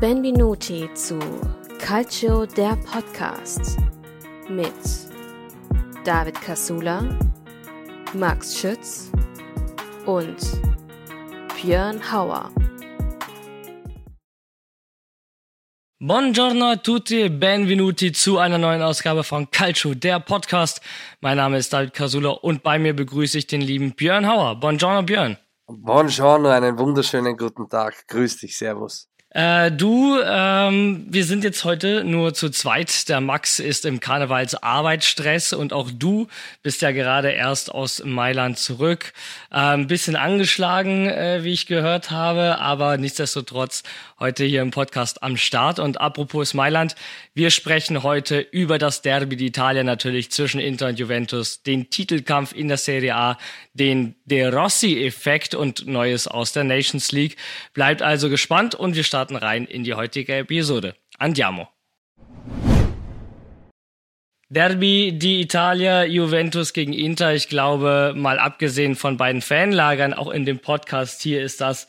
Benvenuti zu Calcio der Podcast mit David Casula, Max Schütz und Björn Hauer. Buongiorno a tutti, benvenuti zu einer neuen Ausgabe von Calcio, der Podcast. Mein Name ist David Casula und bei mir begrüße ich den lieben Björn Hauer. Buongiorno Björn. Buongiorno, einen wunderschönen guten Tag. Grüß dich, Servus. Äh, du, ähm, wir sind jetzt heute nur zu zweit. Der Max ist im Karnevalsarbeitsstress und auch du bist ja gerade erst aus Mailand zurück. Äh, ein bisschen angeschlagen, äh, wie ich gehört habe, aber nichtsdestotrotz heute hier im Podcast am Start. Und apropos Mailand, wir sprechen heute über das Derby d'Italia natürlich zwischen Inter und Juventus, den Titelkampf in der Serie A, den De Rossi-Effekt und Neues aus der Nations League. Bleibt also gespannt und wir starten starten rein in die heutige Episode. Andiamo! Derby die Italia, Juventus gegen Inter. Ich glaube, mal abgesehen von beiden Fanlagern, auch in dem Podcast hier ist das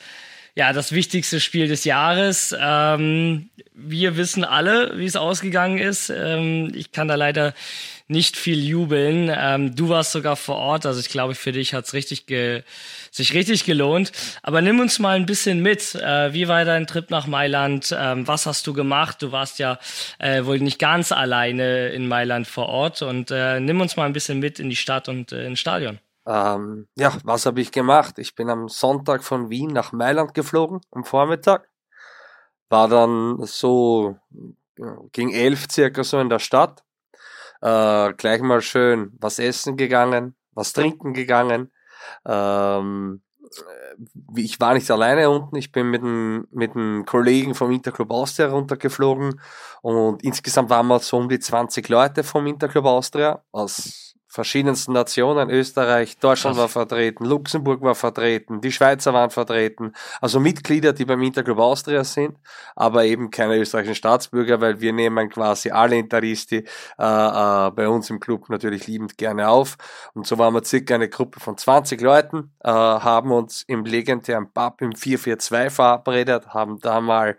ja das wichtigste Spiel des Jahres. Ähm, wir wissen alle, wie es ausgegangen ist. Ähm, ich kann da leider nicht viel jubeln. Ähm, du warst sogar vor Ort, also ich glaube, für dich hat's richtig ge sich richtig gelohnt. Aber nimm uns mal ein bisschen mit. Äh, wie war dein Trip nach Mailand? Ähm, was hast du gemacht? Du warst ja äh, wohl nicht ganz alleine in Mailand vor Ort und äh, nimm uns mal ein bisschen mit in die Stadt und äh, ins Stadion. Ähm, ja, was habe ich gemacht? Ich bin am Sonntag von Wien nach Mailand geflogen, am Vormittag. War dann so gegen elf circa so in der Stadt äh, gleich mal schön was essen gegangen, was trinken gegangen. Ähm, ich war nicht alleine unten, ich bin mit einem, mit Kollegen vom Interclub Austria runtergeflogen und insgesamt waren wir so um die 20 Leute vom Interclub Austria aus verschiedensten Nationen. Österreich, Deutschland war vertreten, Luxemburg war vertreten, die Schweizer waren vertreten. Also Mitglieder, die beim Interclub Austria sind, aber eben keine österreichischen Staatsbürger, weil wir nehmen quasi alle Interisti äh, äh, bei uns im Club natürlich liebend gerne auf. Und so waren wir circa eine Gruppe von 20 Leuten, äh, haben uns im legendären Pub im 442 verabredet, haben da mal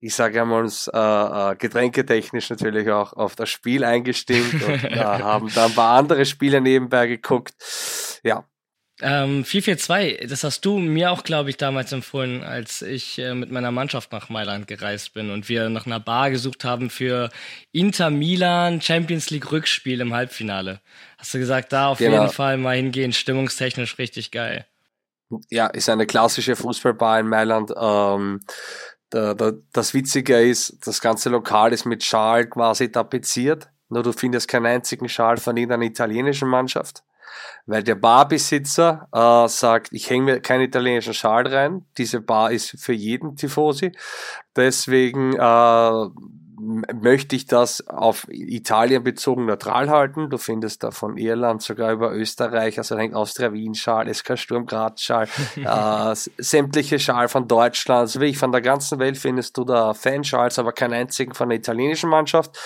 ich sage einmal, uns äh, äh, getränketechnisch natürlich auch auf das Spiel eingestimmt und äh, haben da ein paar andere Spiele nebenbei geguckt. Ja. Ähm, 442, das hast du mir auch, glaube ich, damals empfohlen, als ich äh, mit meiner Mannschaft nach Mailand gereist bin und wir nach einer Bar gesucht haben für Inter Milan Champions League Rückspiel im Halbfinale. Hast du gesagt, da auf genau. jeden Fall mal hingehen, stimmungstechnisch richtig geil. Ja, ist eine klassische Fußballbar in Mailand. Ähm, da, da, das Witzige ist, das ganze Lokal ist mit Schal quasi tapeziert. Nur du findest keinen einzigen Schal von irgendeiner italienischen Mannschaft. Weil der Barbesitzer äh, sagt, ich hänge mir keinen italienischen Schal rein. Diese Bar ist für jeden Tifosi. Deswegen äh, möchte ich das auf Italien bezogen neutral halten. Du findest da von Irland sogar über Österreich, also hängt Austria-Wien-Schal, SK Sturm Graz-Schal, äh, sämtliche Schal von Deutschland, also wirklich von der ganzen Welt findest du da Fanschals, aber keinen einzigen von der italienischen Mannschaft.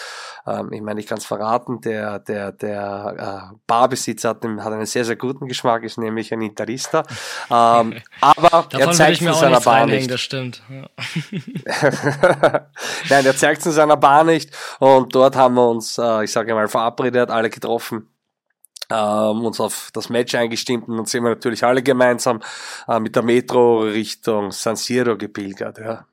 Ähm, ich meine, ich kann es verraten, der, der, der äh, Barbesitzer hat, hat einen sehr, sehr guten Geschmack, ist nämlich ein Italista. Ähm, aber er zeigt es in seiner Bar nicht. Das stimmt. Ja. Nein, er zeigt es in seiner Bar nicht und dort haben wir uns, äh, ich sage mal, verabredet, alle getroffen ähm, uns auf das Match eingestimmt und dann sind wir natürlich alle gemeinsam äh, mit der Metro Richtung San Siro gepilgert. Ja.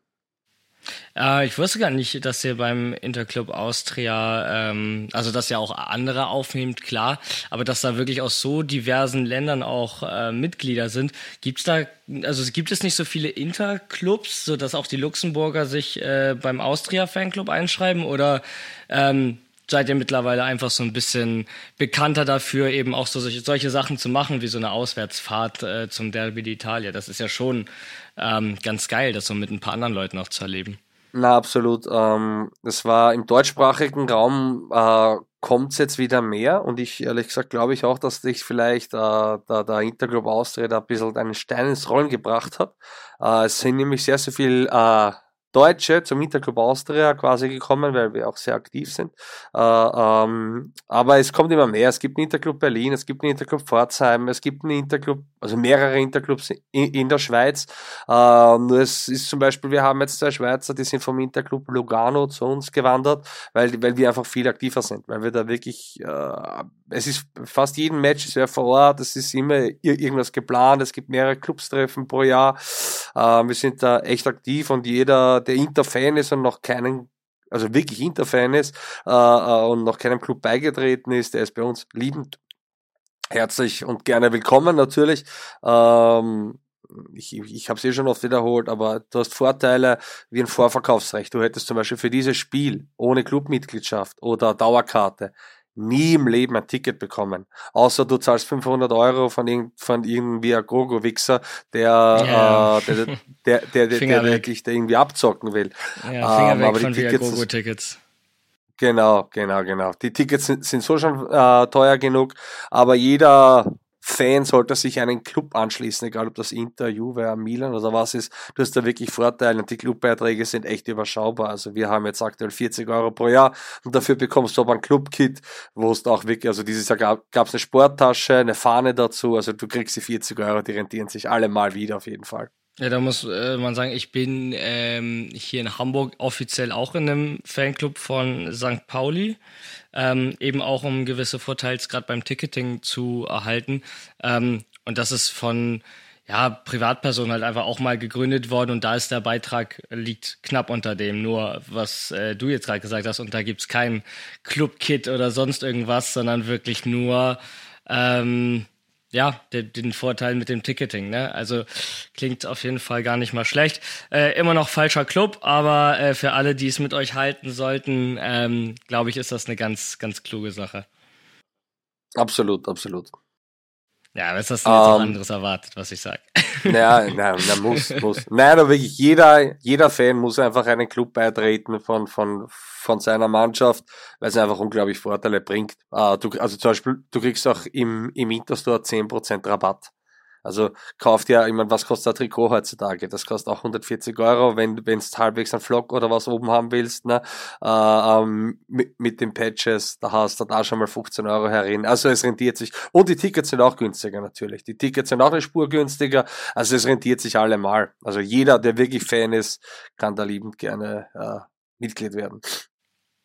Äh, ich wusste gar nicht, dass ihr beim Interclub Austria, ähm, also dass ihr auch andere aufnehmt, klar, aber dass da wirklich aus so diversen Ländern auch äh, Mitglieder sind. Gibt's da, also gibt es nicht so viele Interclubs, so dass auch die Luxemburger sich äh, beim Austria Fanclub einschreiben oder ähm, seid ihr mittlerweile einfach so ein bisschen bekannter dafür, eben auch so solche, solche Sachen zu machen, wie so eine Auswärtsfahrt äh, zum Derby d'Italia. Das ist ja schon ähm, ganz geil, das so mit ein paar anderen Leuten auch zu erleben. Na, absolut. Ähm, das war im deutschsprachigen Raum äh, kommt es jetzt wieder mehr und ich ehrlich gesagt glaube ich auch, dass sich vielleicht äh, der, der Interglobe Austria da ein bisschen einen Stein ins Rollen gebracht hat. Äh, es sind nämlich sehr, sehr viel äh, Deutsche zum Interclub Austria quasi gekommen, weil wir auch sehr aktiv sind. Äh, ähm, aber es kommt immer mehr. Es gibt einen Interclub Berlin, es gibt einen Interclub Pforzheim, es gibt einen Interclub, also mehrere Interclubs in, in der Schweiz. Äh, nur es ist zum Beispiel, wir haben jetzt zwei Schweizer, die sind vom Interclub Lugano zu uns gewandert, weil, weil wir einfach viel aktiver sind, weil wir da wirklich, äh, es ist fast jeden Match ist Ort, es ist immer irgendwas geplant, es gibt mehrere Clubstreffen pro Jahr. Äh, wir sind da echt aktiv und jeder, der Interfan ist und noch keinen also wirklich Interfan ist äh, äh, und noch keinem Club beigetreten ist, der ist bei uns liebend herzlich und gerne willkommen natürlich. Ähm, ich, ich habe es eh schon oft wiederholt, aber du hast Vorteile wie ein Vorverkaufsrecht. Du hättest zum Beispiel für dieses Spiel ohne Clubmitgliedschaft oder Dauerkarte nie im Leben ein Ticket bekommen. Außer du zahlst 500 Euro von, irgend, von irgendwie ein Gogo-Wichser, der, äh, der, der, der, der, wirklich da irgendwie abzocken will. Ja, Finger ähm, weg aber von die Tickets, tickets Genau, genau, genau. Die Tickets sind, sind so schon äh, teuer genug, aber jeder Fan sollte sich einen Club anschließen, egal ob das Inter, Juve, Milan oder was ist. Du hast da wirklich Vorteile und die Clubbeiträge sind echt überschaubar. Also wir haben jetzt aktuell 40 Euro pro Jahr und dafür bekommst du aber ein Clubkit, wo es auch wirklich, also dieses Jahr gab es eine Sporttasche, eine Fahne dazu, also du kriegst die 40 Euro, die rentieren sich alle mal wieder auf jeden Fall. Ja, da muss äh, man sagen, ich bin ähm, hier in Hamburg offiziell auch in einem Fanclub von St. Pauli, ähm, eben auch um gewisse Vorteile gerade beim Ticketing zu erhalten. Ähm, und das ist von ja, Privatpersonen halt einfach auch mal gegründet worden und da ist der Beitrag liegt knapp unter dem, nur was äh, du jetzt gerade gesagt hast und da gibt's kein Club-Kit oder sonst irgendwas, sondern wirklich nur ähm, ja, den, den Vorteil mit dem Ticketing. Ne? Also klingt auf jeden Fall gar nicht mal schlecht. Äh, immer noch falscher Club, aber äh, für alle, die es mit euch halten sollten, ähm, glaube ich, ist das eine ganz, ganz kluge Sache. Absolut, absolut. Ja, was hast du jetzt um, anderes erwartet, was ich sage? Ja, nein, na, muss, muss. Nein, aber wirklich jeder, jeder Fan muss einfach einen Club beitreten von, von, von seiner Mannschaft, weil es einfach unglaublich Vorteile bringt. Uh, du, also zum Beispiel, du kriegst auch im, im Interstore 10% Rabatt. Also kauft ja, ich meine, was kostet ein Trikot heutzutage? Das kostet auch 140 Euro, wenn du halbwegs einen Flock oder was oben haben willst, ne? Äh, ähm, mit, mit den Patches, da hast du da schon mal 15 Euro herin. Also es rentiert sich. Und die Tickets sind auch günstiger natürlich. Die Tickets sind auch eine Spur günstiger. Also es rentiert sich allemal. Also jeder, der wirklich Fan ist, kann da liebend gerne äh, Mitglied werden.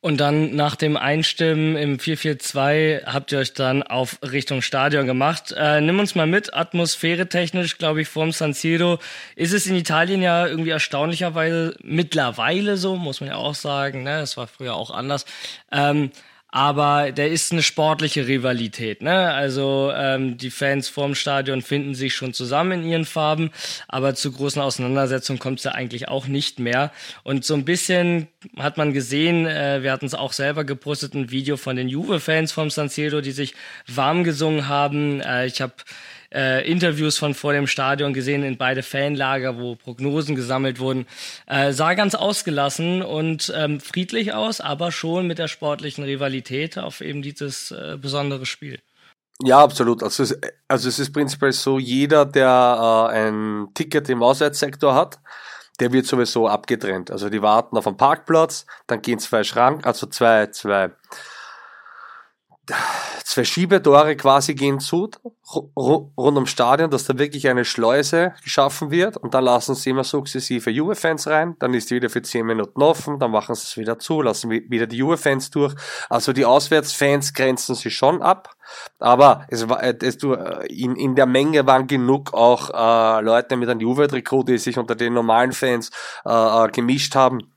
Und dann nach dem Einstimmen im 442 habt ihr euch dann auf Richtung Stadion gemacht. Äh, nimm uns mal mit, Atmosphäre technisch, glaube ich, vorm San Siro. Ist es in Italien ja irgendwie erstaunlicherweise mittlerweile so, muss man ja auch sagen, ne? Das war früher auch anders. Ähm, aber der ist eine sportliche Rivalität. Ne? Also ähm, die Fans vorm Stadion finden sich schon zusammen in ihren Farben, aber zu großen Auseinandersetzungen kommt es ja eigentlich auch nicht mehr. Und so ein bisschen hat man gesehen, äh, wir hatten es auch selber gepostet, ein Video von den Juve-Fans vom San Siro, die sich warm gesungen haben. Äh, ich habe äh, Interviews von vor dem Stadion gesehen in beide Fanlager, wo Prognosen gesammelt wurden. Äh, sah ganz ausgelassen und ähm, friedlich aus, aber schon mit der sportlichen Rivalität auf eben dieses äh, besondere Spiel. Ja, absolut. Also es, also es ist prinzipiell so, jeder, der äh, ein Ticket im Auswärtssektor hat, der wird sowieso abgetrennt. Also die warten auf einen Parkplatz, dann gehen zwei Schrank, also zwei, zwei zwei Schiebetore quasi gehen zu, rund ums Stadion, dass da wirklich eine Schleuse geschaffen wird. Und dann lassen sie immer sukzessive Juve-Fans rein, dann ist die wieder für zehn Minuten offen, dann machen sie es wieder zu, lassen wieder die Juve-Fans durch. Also die Auswärtsfans grenzen sie schon ab, aber es war, es, du, in, in der Menge waren genug auch äh, Leute mit einem Juve-Trikot, die sich unter den normalen Fans äh, äh gemischt haben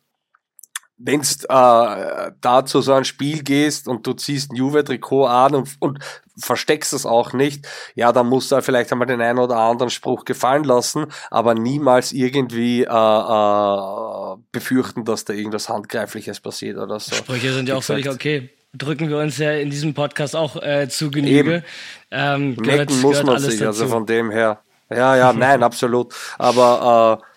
wenn du äh, da zu so ein Spiel gehst und du ziehst ein Juve-Trikot an und, und versteckst es auch nicht, ja, dann musst du vielleicht einmal den einen oder anderen Spruch gefallen lassen, aber niemals irgendwie äh, äh, befürchten, dass da irgendwas Handgreifliches passiert oder so. Sprüche sind ja auch völlig okay. Drücken wir uns ja in diesem Podcast auch äh, zu Genüge. Ähm, gehört, Necken muss man sich, also dazu. also von dem her. Ja, ja, nein, absolut. Aber äh,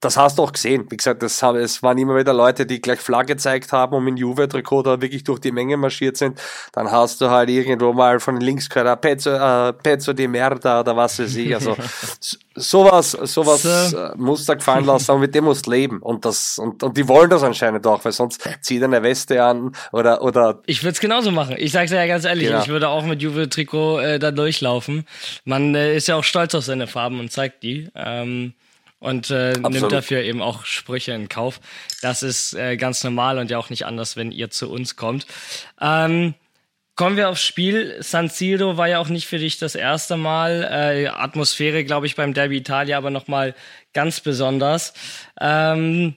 das hast du auch gesehen. Wie gesagt, das, es waren immer wieder Leute, die gleich Flagge gezeigt haben und mit Juve-Trikot da wirklich durch die Menge marschiert sind. Dann hast du halt irgendwo mal von links gehört, ah, Pezzo, äh, Pezzo di Merda oder was weiß ich. Also sowas, sowas so. Äh, musst du gefallen lassen, aber mit dem musst du leben. Und das, und, und die wollen das anscheinend auch, weil sonst zieht eine Weste an oder, oder. Ich würde es genauso machen. Ich sag's ja ganz ehrlich, genau. ich würde auch mit Juve-Trikot äh, da durchlaufen. Man äh, ist ja auch stolz auf seine Farben und zeigt die. Ähm, und äh, nimmt dafür eben auch Sprüche in Kauf. Das ist äh, ganz normal und ja auch nicht anders, wenn ihr zu uns kommt. Ähm, kommen wir aufs Spiel. San Siro war ja auch nicht für dich das erste Mal. Äh, Atmosphäre, glaube ich, beim Derby Italia aber nochmal ganz besonders. Ähm,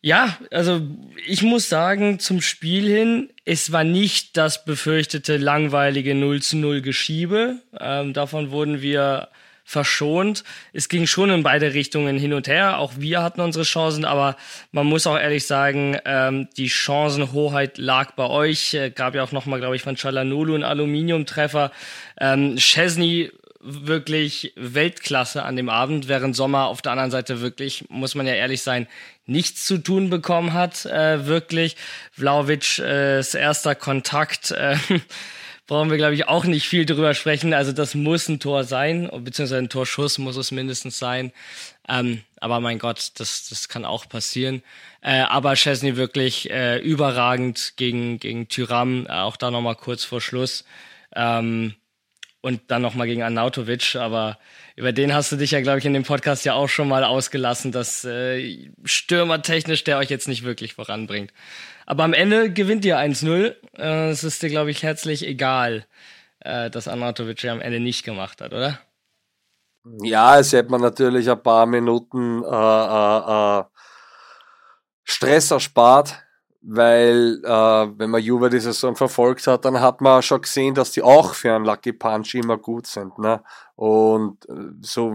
ja, also ich muss sagen, zum Spiel hin, es war nicht das befürchtete langweilige 0 zu 0 Geschiebe. Ähm, davon wurden wir verschont. Es ging schon in beide Richtungen hin und her. Auch wir hatten unsere Chancen, aber man muss auch ehrlich sagen, ähm, die Chancenhoheit lag bei euch. Äh, gab ja auch nochmal, glaube ich, von Chalanulu einen Aluminiumtreffer. Ähm, Chesney wirklich Weltklasse an dem Abend, während Sommer auf der anderen Seite wirklich, muss man ja ehrlich sein, nichts zu tun bekommen hat, äh, wirklich. Vlaovic, äh, erster Kontakt, äh, brauchen wir, glaube ich, auch nicht viel drüber sprechen. Also das muss ein Tor sein, beziehungsweise ein Torschuss muss es mindestens sein. Ähm, aber mein Gott, das, das kann auch passieren. Äh, aber Chesney wirklich äh, überragend gegen, gegen Tyram, äh, auch da nochmal kurz vor Schluss. Ähm, und dann nochmal gegen Arnautovic, aber über den hast du dich ja, glaube ich, in dem Podcast ja auch schon mal ausgelassen, dass äh, stürmertechnisch der euch jetzt nicht wirklich voranbringt. Aber am Ende gewinnt ihr 1-0. Äh, es ist dir, glaube ich, herzlich egal, äh, dass Anatovic am Ende nicht gemacht hat, oder? Ja, es hätte man natürlich ein paar Minuten äh, äh Stress erspart weil äh, wenn man Juve die Saison verfolgt hat, dann hat man schon gesehen, dass die auch für einen Lucky Punch immer gut sind. Ne? Und äh, so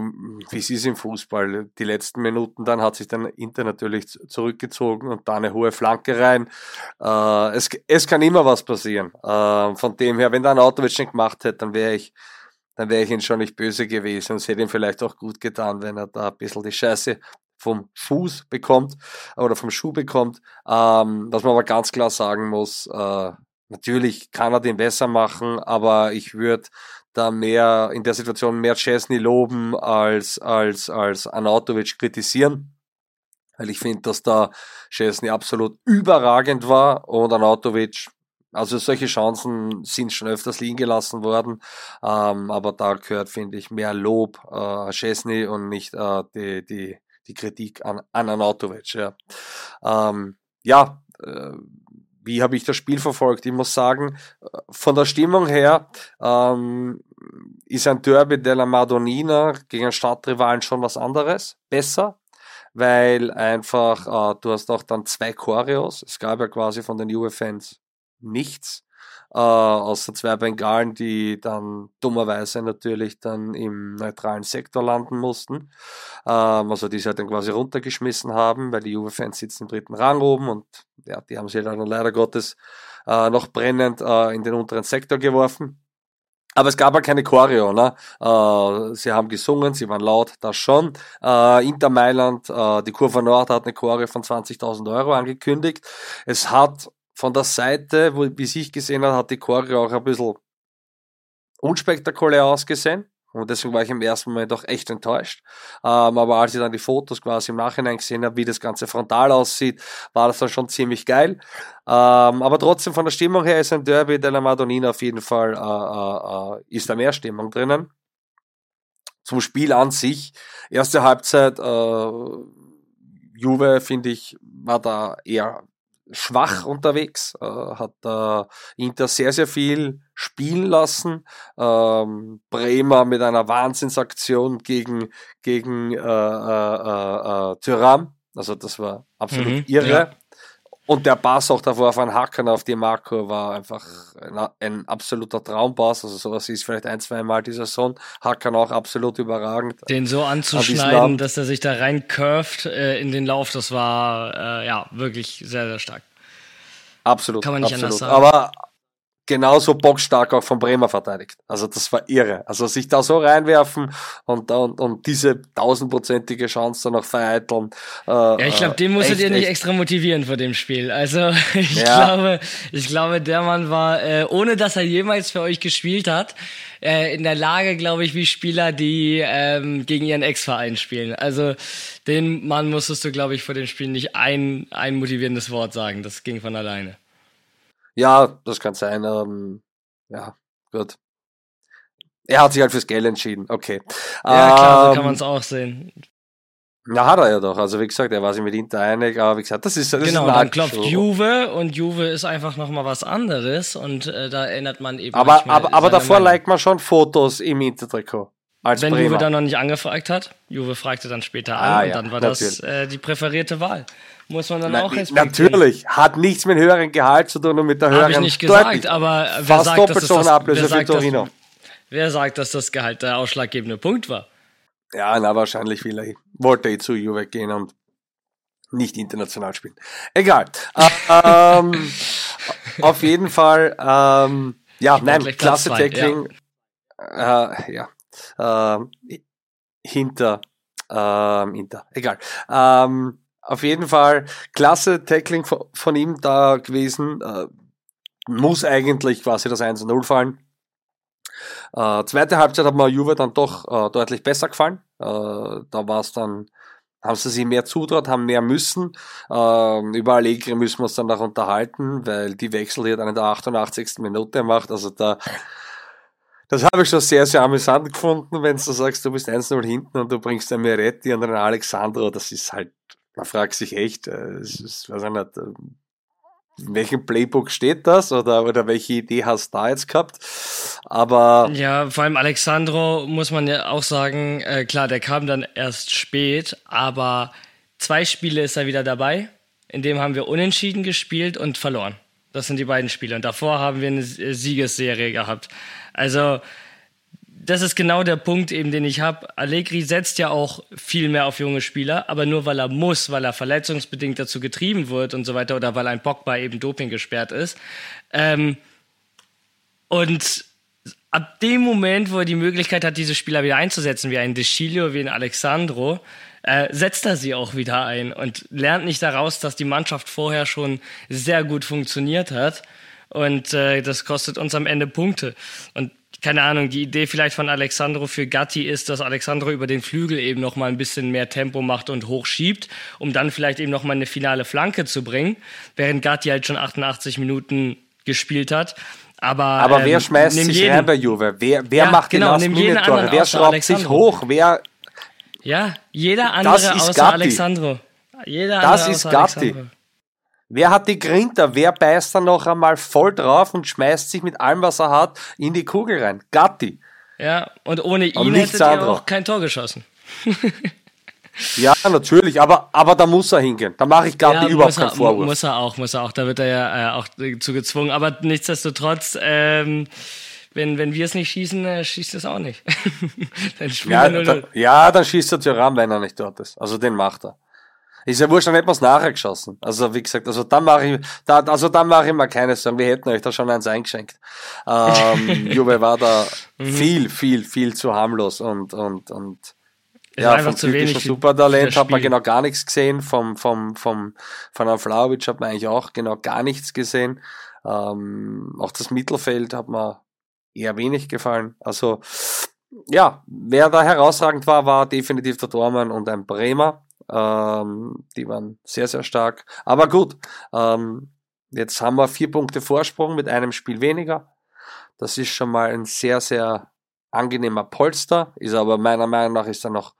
wie es ist im Fußball, die letzten Minuten, dann hat sich dann Inter natürlich zurückgezogen und da eine hohe Flanke rein. Äh, es, es kann immer was passieren. Äh, von dem her, wenn da ein Autowitsch nicht gemacht hätte, dann wäre ich dann wäre ich ihn schon nicht böse gewesen und es hätte ihm vielleicht auch gut getan, wenn er da ein bisschen die Scheiße vom Fuß bekommt oder vom Schuh bekommt. Ähm, was man aber ganz klar sagen muss, äh, natürlich kann er den besser machen, aber ich würde da mehr in der Situation mehr Chesney loben als als als Anautovic kritisieren. Weil ich finde, dass da Chesney absolut überragend war und Anautovic also solche Chancen sind schon öfters liegen gelassen worden, ähm, aber da gehört, finde ich, mehr Lob äh, Chesney und nicht äh, die, die, die Kritik an, an Anatovic. Ja, ähm, ja äh, wie habe ich das Spiel verfolgt? Ich muss sagen, von der Stimmung her ähm, ist ein Derby della Madonnina gegen Stadtrivalen schon was anderes, besser, weil einfach äh, du hast auch dann zwei Choreos. Es gab ja quasi von den Juve-Fans nichts äh, außer zwei Bengalen, die dann dummerweise natürlich dann im neutralen Sektor landen mussten. Ähm, also die sie halt dann quasi runtergeschmissen haben, weil die Juve-Fans sitzen im dritten Rang oben und ja, die haben sie dann leider Gottes äh, noch brennend äh, in den unteren Sektor geworfen. Aber es gab halt keine Choreo, ne? Äh, sie haben gesungen, sie waren laut, das schon. Äh, Inter Mailand, äh, die Kurve Nord hat eine Choreo von 20.000 Euro angekündigt. Es hat von der Seite, wo, wie sich gesehen hat, hat die Choreo auch ein bisschen unspektakulär ausgesehen. Und deswegen war ich im ersten Moment auch echt enttäuscht. Ähm, aber als ich dann die Fotos quasi im Nachhinein gesehen habe, wie das Ganze frontal aussieht, war das dann schon ziemlich geil. Ähm, aber trotzdem von der Stimmung her ist ein Derby della Madonnina auf jeden Fall, äh, äh, äh, ist da mehr Stimmung drinnen. Zum Spiel an sich, erste Halbzeit, äh, Juve, finde ich, war da eher schwach unterwegs, äh, hat äh, Inter sehr, sehr viel spielen lassen. Ähm, Bremer mit einer Wahnsinnsaktion gegen, gegen äh, äh, äh, Tyram. Also das war absolut mhm, irre. Ja. Und der Pass auch davor von Hackern auf die Marco war einfach ein, ein, absoluter Traumpass. Also sowas ist vielleicht ein, zwei Mal dieser Sohn. Hackern auch absolut überragend. Den so anzuschneiden, dass er sich da rein curved äh, in den Lauf, das war äh, ja wirklich sehr, sehr stark. Absolut. Kann man nicht absolut. anders sagen. Aber genauso bockstark auch von Bremer verteidigt. Also das war irre. Also sich da so reinwerfen und, und, und diese tausendprozentige Chance dann noch vereiteln. Äh, ja, ich glaube, den musstet ihr nicht echt. extra motivieren vor dem Spiel. Also ich ja. glaube, ich glaube, der Mann war, äh, ohne dass er jemals für euch gespielt hat, äh, in der Lage, glaube ich, wie Spieler, die ähm, gegen ihren Ex-Verein spielen. Also den Mann musstest du, glaube ich, vor dem Spiel nicht ein, ein motivierendes Wort sagen. Das ging von alleine. Ja, das kann sein. Ähm, ja, gut. Er hat sich halt fürs Geld entschieden. Okay. Ja, klar, so kann ähm, man es auch sehen. Na, hat er ja doch. Also, wie gesagt, er war sich mit Inter einig, aber wie gesagt, das ist, das genau, ist dann klopft Juve und Juve ist einfach nochmal was anderes und äh, da erinnert man eben. Aber, aber, aber davor liked man schon Fotos im Intertrikot. Als Wenn Bremer. Juve dann noch nicht angefragt hat. Juve fragte dann später an ah, und ja, dann war natürlich. das äh, die präferierte Wahl. Muss man dann Na, auch respektieren. Natürlich, hat nichts mit höheren Gehalt zu tun und mit der höheren. Habe ich nicht gesagt, aber wer sagt, dass das, wer, sagt, dass, wer sagt, dass das Gehalt der ausschlaggebende Punkt war? Ja, na, wahrscheinlich vielleicht wollte ich zu Juve gehen und nicht international spielen. Egal. ähm, auf jeden Fall, ähm, ja, nein, klasse Tackling. Ja, äh, ja äh, hinter, äh, hinter, egal. Ähm, auf jeden Fall klasse Tackling von, von ihm da gewesen. Äh, muss eigentlich quasi das 1-0 fallen. Äh, zweite Halbzeit hat mir Juve dann doch äh, deutlich besser gefallen. Äh, da war es dann, haben sie sich mehr zutraut, haben mehr müssen. Äh, über Allegri müssen wir uns dann noch unterhalten, weil die Wechsel, die er dann in der 88. Minute macht, also da, das habe ich schon sehr, sehr amüsant gefunden, wenn du sagst, du bist 1-0 hinten und du bringst einen Meretti und einen Alexandro, das ist halt, man fragt sich echt, äh, ist, weiß ich nicht, äh, in welchem Playbook steht das oder, oder welche Idee hast du da jetzt gehabt? Aber. Ja, vor allem Alexandro muss man ja auch sagen, äh, klar, der kam dann erst spät, aber zwei Spiele ist er wieder dabei. In dem haben wir unentschieden gespielt und verloren. Das sind die beiden Spiele. Und davor haben wir eine Siegesserie gehabt. Also, das ist genau der Punkt eben, den ich habe. Allegri setzt ja auch viel mehr auf junge Spieler, aber nur weil er muss, weil er verletzungsbedingt dazu getrieben wird und so weiter oder weil ein Pogba eben Doping gesperrt ist. Ähm, und ab dem Moment, wo er die Möglichkeit hat, diese Spieler wieder einzusetzen, wie ein Deschilio, wie ein Alexandro, äh, setzt er sie auch wieder ein und lernt nicht daraus, dass die Mannschaft vorher schon sehr gut funktioniert hat. Und äh, das kostet uns am Ende Punkte. Und keine Ahnung, die Idee vielleicht von Alexandro für Gatti ist, dass Alexandro über den Flügel eben noch mal ein bisschen mehr Tempo macht und hochschiebt, um dann vielleicht eben noch mal eine finale Flanke zu bringen, während Gatti halt schon 88 Minuten gespielt hat. Aber, Aber wer ähm, schmeißt sich jeden, rein bei Juve? Wer, wer ja, macht genau, die Last Wer schraubt Alexandro. sich hoch? Wer ja, jeder andere außer Gatti. Alexandro. Jeder das ist Gatti. Alexandro. Wer hat die Grinter? Wer beißt dann noch einmal voll drauf und schmeißt sich mit allem, was er hat, in die Kugel rein? Gatti. Ja, und ohne ihn und hättet ihr auch kein Tor geschossen. ja, natürlich, aber, aber da muss er hingehen. Da mache ich Gatti ja, überhaupt keinen Vorwurf. Muss er auch, muss er auch. Da wird er ja äh, auch zu gezwungen. Aber nichtsdestotrotz, ähm, wenn, wenn wir es nicht schießen, äh, schießt es auch nicht. dann ja, da, ja, dann schießt er Thuram, wenn er nicht dort ist. Also den macht er. Ist ja wurscht, dann hätten wir es nachher geschossen. Also wie gesagt, also dann mache ich, da, also dann mache ich mal keine Sorgen. Wir hätten euch da schon eins eingeschenkt. Ähm, Juve war da mhm. viel, viel, viel zu harmlos und und und ja, vom typischen Supertalent hat man genau gar nichts gesehen. Vom vom vom von Flauwitsch hat man eigentlich auch genau gar nichts gesehen. Ähm, auch das Mittelfeld hat man eher wenig gefallen. Also ja, wer da herausragend war, war definitiv der Dormann und ein Bremer. Ähm, die waren sehr, sehr stark. Aber gut, ähm, jetzt haben wir vier Punkte Vorsprung mit einem Spiel weniger. Das ist schon mal ein sehr, sehr angenehmer Polster. Ist aber meiner Meinung nach ist da noch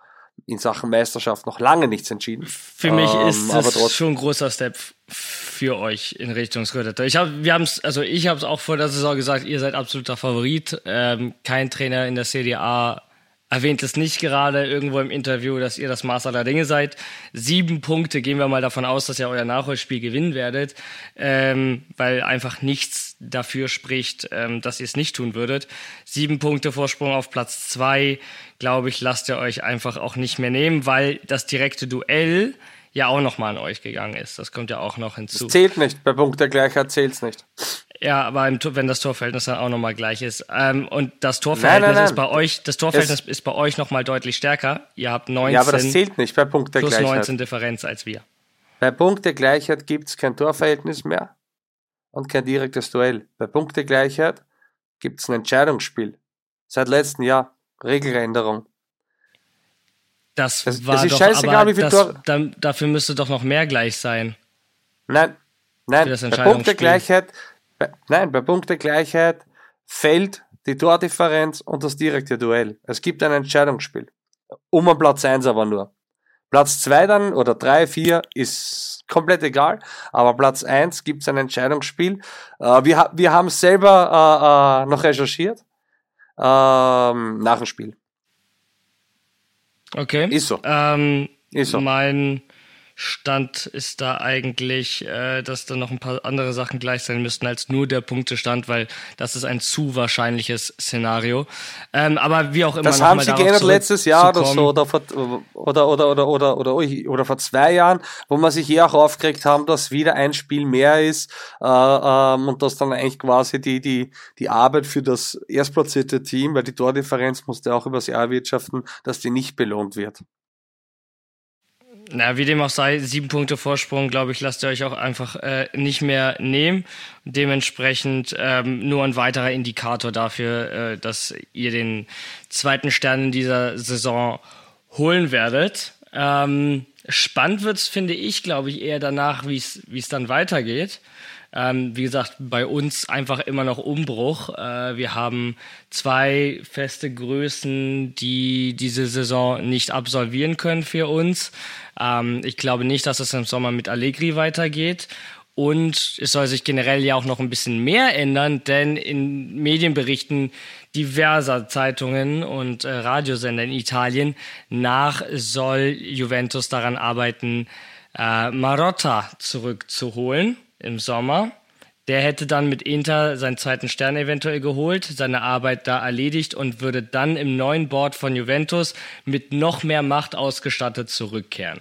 in Sachen Meisterschaft noch lange nichts entschieden. Für mich ähm, ist das schon ein großer Step für euch in Richtung Scudetto. Ich habe, wir haben es, also ich habe es auch vor der Saison gesagt, ihr seid absoluter Favorit. Ähm, kein Trainer in der Serie A erwähnt es nicht gerade irgendwo im Interview, dass ihr das Maß aller Dinge seid. Sieben Punkte gehen wir mal davon aus, dass ihr euer Nachholspiel gewinnen werdet, ähm, weil einfach nichts dafür spricht, ähm, dass ihr es nicht tun würdet. Sieben Punkte Vorsprung auf Platz zwei, glaube ich, lasst ihr euch einfach auch nicht mehr nehmen, weil das direkte Duell ja auch nochmal an euch gegangen ist. Das kommt ja auch noch hinzu. Das zählt nicht. Bei Punktegleichheit zählt es nicht. Ja, aber im, wenn das Torverhältnis dann auch nochmal gleich ist. Ähm, und das Torverhältnis nein, nein, nein. ist bei euch, das Torverhältnis es ist bei euch nochmal deutlich stärker. Ihr habt 19 ja, aber das zählt nicht bei Punktegleichheit. plus 19 Differenz als wir. Bei Punktegleichheit gibt es kein Torverhältnis mehr und kein direktes Duell. Bei Punktegleichheit gibt es ein Entscheidungsspiel. Seit letztem Jahr. Regeländerung. Das es, war es ist doch, scheißegal, wie viel das, Tor dann, dafür müsste doch noch mehr gleich sein. Nein, nein, bei Punktegleichheit, bei, nein, bei Punktegleichheit fällt die Tordifferenz und das direkte Duell. Es gibt ein Entscheidungsspiel. Um an Platz 1 aber nur. Platz 2 dann oder 3, 4 ist komplett egal, aber Platz 1 gibt es ein Entscheidungsspiel. Äh, wir, wir haben selber äh, äh, noch recherchiert ähm, nach dem Spiel. Okay. Ist so. Ähm, ist so. Mein Stand ist da eigentlich, äh, dass da noch ein paar andere Sachen gleich sein müssten als nur der Punktestand, weil das ist ein zu wahrscheinliches Szenario. Ähm, aber wie auch immer. Das haben sie geändert letztes Jahr oder so oder vor, oder, oder, oder, oder, oder, oder, vor zwei Jahren, wo man sich eher auch aufgeregt haben, dass wieder ein Spiel mehr ist äh, ähm, und dass dann eigentlich quasi die, die, die Arbeit für das erstplatzierte Team, weil die Tordifferenz musste auch übers Jahr wirtschaften, dass die nicht belohnt wird. Na, wie dem auch sei, sieben Punkte Vorsprung, glaube ich, lasst ihr euch auch einfach äh, nicht mehr nehmen. Dementsprechend ähm, nur ein weiterer Indikator dafür, äh, dass ihr den zweiten Stern in dieser Saison holen werdet. Ähm, spannend wird's, finde ich, glaube ich, eher danach, wie es dann weitergeht. Ähm, wie gesagt, bei uns einfach immer noch Umbruch. Äh, wir haben zwei feste Größen, die diese Saison nicht absolvieren können für uns. Ähm, ich glaube nicht, dass es im Sommer mit Allegri weitergeht. Und es soll sich generell ja auch noch ein bisschen mehr ändern, denn in Medienberichten diverser Zeitungen und äh, Radiosender in Italien nach soll Juventus daran arbeiten, äh, Marotta zurückzuholen im Sommer. Der hätte dann mit Inter seinen zweiten Stern eventuell geholt, seine Arbeit da erledigt und würde dann im neuen Board von Juventus mit noch mehr Macht ausgestattet zurückkehren.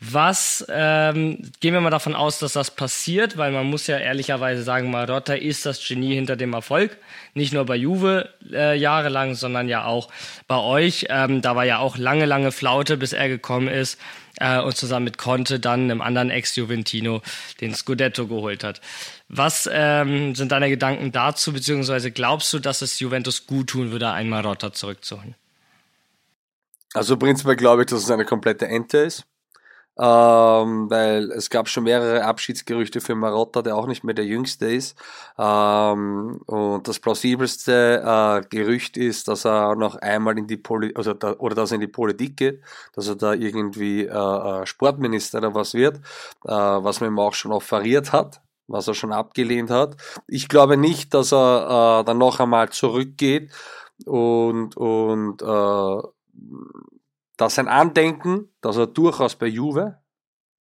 Was ähm, gehen wir mal davon aus, dass das passiert, weil man muss ja ehrlicherweise sagen, Marotta ist das Genie hinter dem Erfolg. Nicht nur bei Juve äh, jahrelang, sondern ja auch bei euch. Ähm, da war ja auch lange, lange Flaute, bis er gekommen ist äh, und zusammen mit Conte dann einem anderen Ex-Juventino den Scudetto geholt hat. Was ähm, sind deine Gedanken dazu, beziehungsweise glaubst du, dass es Juventus gut tun würde, einen Marotta zurückzuholen? Also prinzipiell glaube ich, dass es eine komplette Ente ist ähm, weil es gab schon mehrere Abschiedsgerüchte für Marotta, der auch nicht mehr der Jüngste ist. Ähm, und das plausibelste äh, Gerücht ist, dass er noch einmal in die Poli also da, oder dass er in die Politik geht, dass er da irgendwie äh, äh Sportminister oder was wird, äh, was man ihm auch schon offeriert hat was er schon abgelehnt hat. Ich glaube nicht, dass er äh, dann noch einmal zurückgeht und, und äh, dass sein Andenken, das er durchaus bei Juve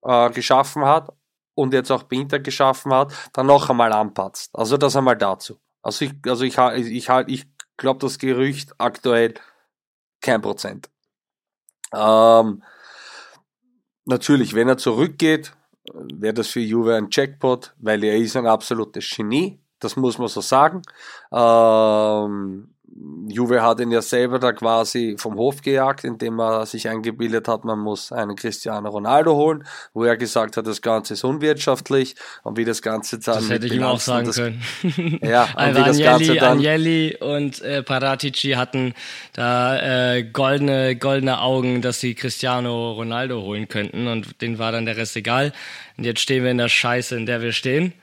äh, geschaffen hat und jetzt auch bei Inter geschaffen hat, dann noch einmal anpatzt. Also das einmal dazu. Also ich, also ich, ich, ich, ich glaube das Gerücht aktuell kein Prozent. Ähm, natürlich, wenn er zurückgeht, wäre das für Juve ein Jackpot, weil er ist ein absolutes Genie. Das muss man so sagen. Ähm, Juve hat ihn ja selber da quasi vom Hof gejagt, indem er sich eingebildet hat, man muss einen Cristiano Ronaldo holen, wo er gesagt hat, das Ganze ist unwirtschaftlich und wie das Ganze dann Das hätte ich ihm auch sagen das, können. ja, und also wie das Ganze dann Agnelli und äh, Paratici hatten da äh, goldene goldene Augen, dass sie Cristiano Ronaldo holen könnten und denen war dann der Rest egal. Und jetzt stehen wir in der Scheiße, in der wir stehen.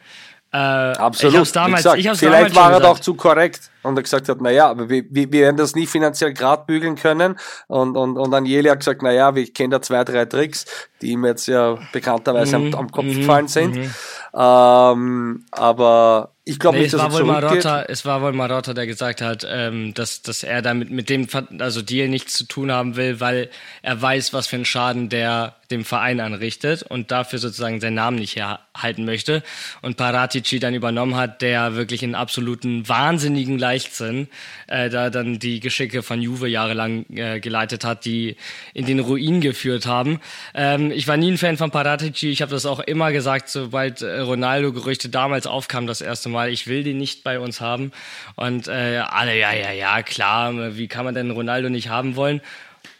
Äh, Absolut. Ich hab's damals, ich hab's vielleicht war er doch zu korrekt und er gesagt hat, naja, aber wir, wir, werden das nie finanziell grad bügeln können. Und, und, und Anjeli hat gesagt, naja, ich kenne da zwei, drei Tricks, die ihm jetzt ja bekannterweise mhm, am, am, Kopf mhm, gefallen sind. Mhm. Ähm, aber ich glaube nee, nicht, es dass war er wohl. Marotta, es war wohl Marotta, der gesagt hat, ähm, dass, dass er damit mit dem also Deal nichts zu tun haben will, weil er weiß, was für einen Schaden der dem Verein anrichtet und dafür sozusagen seinen Namen nicht herhalten möchte. Und Paratici dann übernommen hat, der wirklich in absoluten wahnsinnigen Leichtsinn äh, da dann die Geschicke von Juve jahrelang äh, geleitet hat, die in den Ruin geführt haben. Ähm, ich war nie ein Fan von Paratici. Ich habe das auch immer gesagt, sobald äh, Ronaldo-Gerüchte damals aufkamen, das erste Mal, ich will den nicht bei uns haben. Und äh, alle, ja, ja, ja, klar, wie kann man denn Ronaldo nicht haben wollen?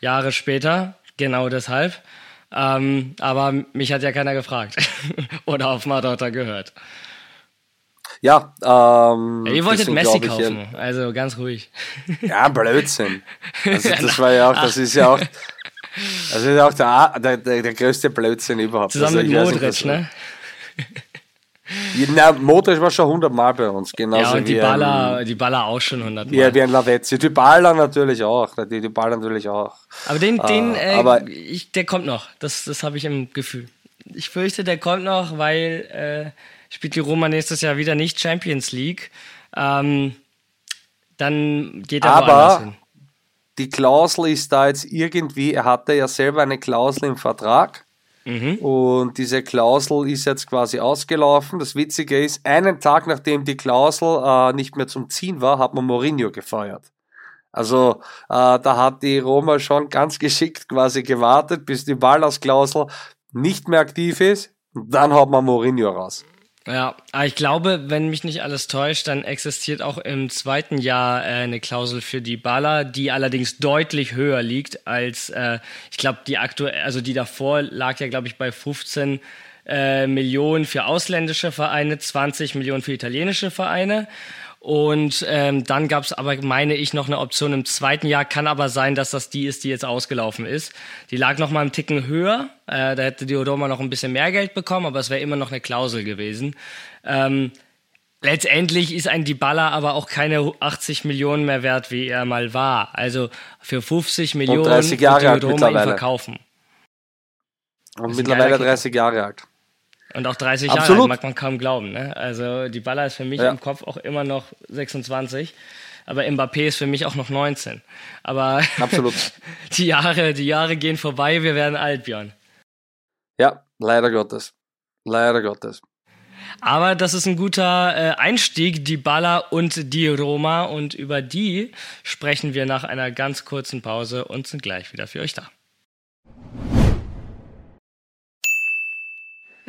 Jahre später, genau deshalb. Ähm, aber mich hat ja keiner gefragt oder auf Marotta gehört. Ja, ähm, Ja, ihr wolltet deswegen Messi ich, kaufen, also ganz ruhig. Ja, Blödsinn. Also das war ja auch, das ist ja auch, das ist ja auch der, der, der, größte Blödsinn überhaupt. Zusammen also, mit nicht, Modric, was- ne? Na, Modric war schon hundertmal bei uns, genauso Ja, und die Baller, ein, die Baller auch schon hundertmal. wie, wie ein Lavezzi. Die Baller natürlich auch, die, die Baller natürlich auch. Aber den, den, Äh, äh, aber- ich, der kommt noch. Das, das habe ich im Gefühl. Ich fürchte, der kommt noch, weil äh, spielt die Roma nächstes Jahr wieder nicht Champions League. Ähm, dann geht er Aber- woanders hin. Die Klausel ist da jetzt irgendwie, er hatte ja selber eine Klausel im Vertrag. Mhm. Und diese Klausel ist jetzt quasi ausgelaufen. Das Witzige ist, einen Tag nachdem die Klausel äh, nicht mehr zum Ziehen war, hat man Mourinho gefeuert. Also äh, da hat die Roma schon ganz geschickt quasi gewartet, bis die Ballas-Klausel nicht mehr aktiv ist. Und dann hat man Mourinho raus. Ja, ich glaube, wenn mich nicht alles täuscht, dann existiert auch im zweiten Jahr äh, eine Klausel für die Baller, die allerdings deutlich höher liegt als, äh, ich glaube, die aktuell, also die davor lag ja, glaube ich, bei 15 äh, Millionen für ausländische Vereine, 20 Millionen für italienische Vereine. Und ähm, dann gab es aber, meine ich, noch eine Option im zweiten Jahr. Kann aber sein, dass das die ist, die jetzt ausgelaufen ist. Die lag noch mal einen Ticken höher. Äh, da hätte die Roma noch ein bisschen mehr Geld bekommen, aber es wäre immer noch eine Klausel gewesen. Ähm, letztendlich ist ein Dybala aber auch keine 80 Millionen mehr wert, wie er mal war. Also für 50 Millionen 30 Jahre wird Roma ihn verkaufen. Und mittlerweile geiler Kicker. 30 Jahre alt. Und auch 30 Jahre Absolut. alt, mag man kaum glauben. Ne? Also die Baller ist für mich Ja. im Kopf auch immer noch 26. Aber Mbappé ist für mich auch noch 19. Aber Absolut. die Jahre, die Jahre gehen vorbei, wir werden alt, Björn. Ja, leider Gottes. Leider Gottes. Aber das ist ein guter äh, Einstieg, die Baller und die Roma. Und über die sprechen wir nach einer ganz kurzen Pause und sind gleich wieder für euch da.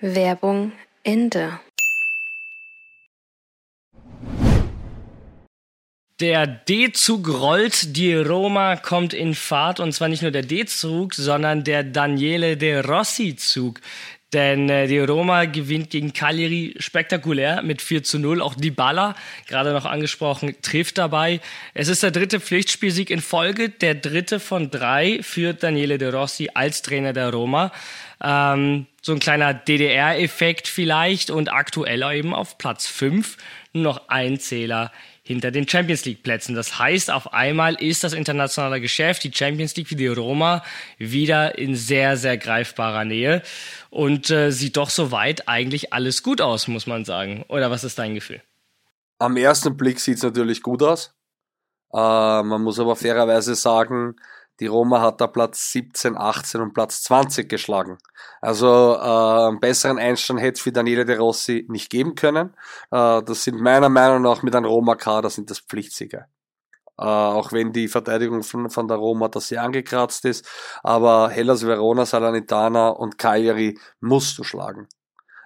Werbung Ende. Der D-Zug rollt, die Roma kommt in Fahrt und zwar nicht nur der D-Zug, sondern der Daniele De Rossi-Zug. Denn äh, die Roma gewinnt gegen Cagliari spektakulär mit 4 zu 0. Auch Dybala, gerade noch angesprochen, trifft dabei. Es ist der dritte Pflichtspielsieg in Folge, der dritte von drei für Daniele De Rossi als Trainer der Roma. Ähm, so ein kleiner DDR-Effekt vielleicht und aktuell eben auf Platz 5 nur noch ein Zähler hinter den Champions League Plätzen. Das heißt, auf einmal ist das internationale Geschäft, die Champions League für die Roma, wieder in sehr, sehr greifbarer Nähe und äh, sieht doch soweit eigentlich alles gut aus, muss man sagen. Oder was ist dein Gefühl? Am ersten Blick sieht's natürlich gut aus. Äh, man muss aber fairerweise sagen, die Roma hat da Platz 17, 18 und Platz 20 geschlagen. Also äh, einen besseren Einstand hätte es für Daniele De Rossi nicht geben können. Äh, das sind meiner Meinung nach mit einem Roma-Kader sind das Pflichtsieger. Äh, auch wenn die Verteidigung von, von der Roma da sehr angekratzt ist. Aber Hellas Verona, Salernitana und Cagliari musst du schlagen.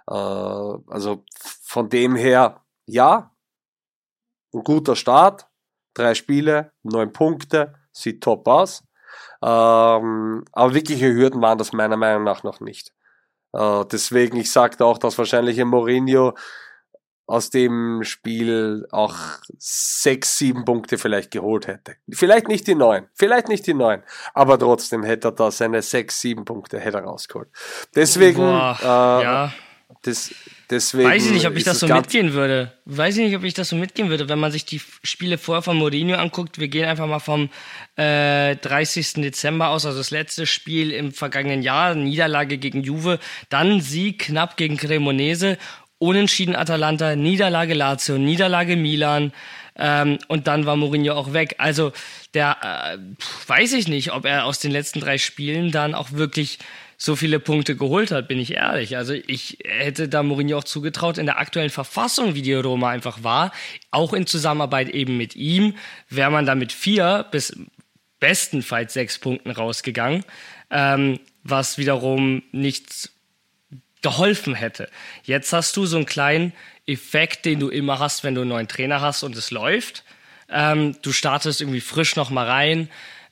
Äh, also von dem her, ja, ein guter Start, drei Spiele, neun Punkte, sieht top aus. Ähm, aber wirkliche Hürden waren das meiner Meinung nach noch nicht. Äh, deswegen, ich sagte auch, dass wahrscheinlich ein Mourinho aus dem Spiel auch sechs, sieben Punkte vielleicht geholt hätte. Vielleicht nicht die neun, vielleicht nicht die neun, aber trotzdem hätte er da seine sechs, sieben Punkte hätte er rausgeholt. Deswegen, Boah, äh, ja. das, deswegen. Weiß ich nicht, ob ich das so mitgehen würde. Weiß ich nicht, ob ich das so mitgehen würde, wenn man sich die Spiele vorher von Mourinho anguckt. Wir gehen einfach mal vom äh, 30. Dezember aus, also das letzte Spiel im vergangenen Jahr, Niederlage gegen Juve, dann Sieg knapp gegen Cremonese, Unentschieden Atalanta, Niederlage Lazio, Niederlage Milan. Ähm, und dann war Mourinho auch weg. Also der äh, weiß ich nicht, ob er aus den letzten drei Spielen dann auch wirklich so viele Punkte geholt hat, bin ich ehrlich. Also ich hätte da Mourinho auch zugetraut, in der aktuellen Verfassung, wie die Roma einfach war, auch in Zusammenarbeit eben mit ihm, wäre man da mit vier bis bestenfalls sechs Punkten rausgegangen, ähm, was wiederum nichts geholfen hätte. Jetzt hast du so einen kleinen Effekt, den du immer hast, wenn du einen neuen Trainer hast und es läuft. Ähm, du startest irgendwie frisch noch mal rein,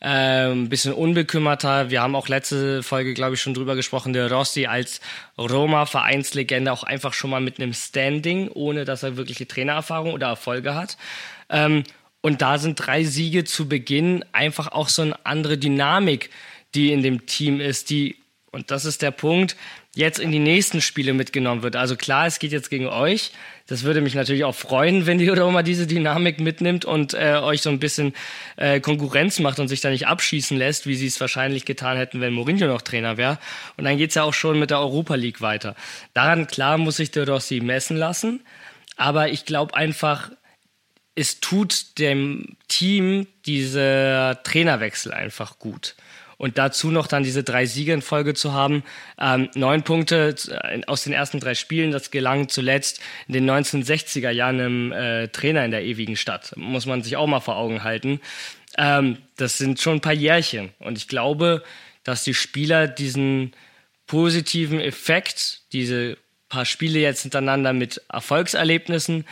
ein bisschen unbekümmerter. Wir haben auch letzte Folge, glaube ich, schon drüber gesprochen, der Rossi als Roma-Vereinslegende auch einfach schon mal mit einem Standing, ohne dass er wirkliche Trainererfahrung oder Erfolge hat. Ähm, und da sind drei Siege zu Beginn einfach auch so eine andere Dynamik, die in dem Team ist, die, und das ist der Punkt, jetzt in die nächsten Spiele mitgenommen wird. Also klar, es geht jetzt gegen euch. Das würde mich natürlich auch freuen, wenn die Roma diese Dynamik mitnimmt und äh, euch so ein bisschen äh, Konkurrenz macht und sich da nicht abschießen lässt, wie sie es wahrscheinlich getan hätten, wenn Mourinho noch Trainer wäre. Und dann geht's ja auch schon mit der Europa League weiter. Daran, klar, muss sich der Rossi messen lassen. Aber ich glaube einfach, es tut dem Team dieser Trainerwechsel einfach gut. Und dazu noch dann diese drei Siege in Folge zu haben. Ähm, neun Punkte äh, aus den ersten drei Spielen, das gelang zuletzt in den 1960er Jahren einem äh, Trainer in der ewigen Stadt. Muss man sich auch mal vor Augen halten. Ähm, das sind schon ein paar Jährchen. Und ich glaube, dass die Spieler diesen positiven Effekt, diese paar Spiele jetzt hintereinander mit Erfolgserlebnissen,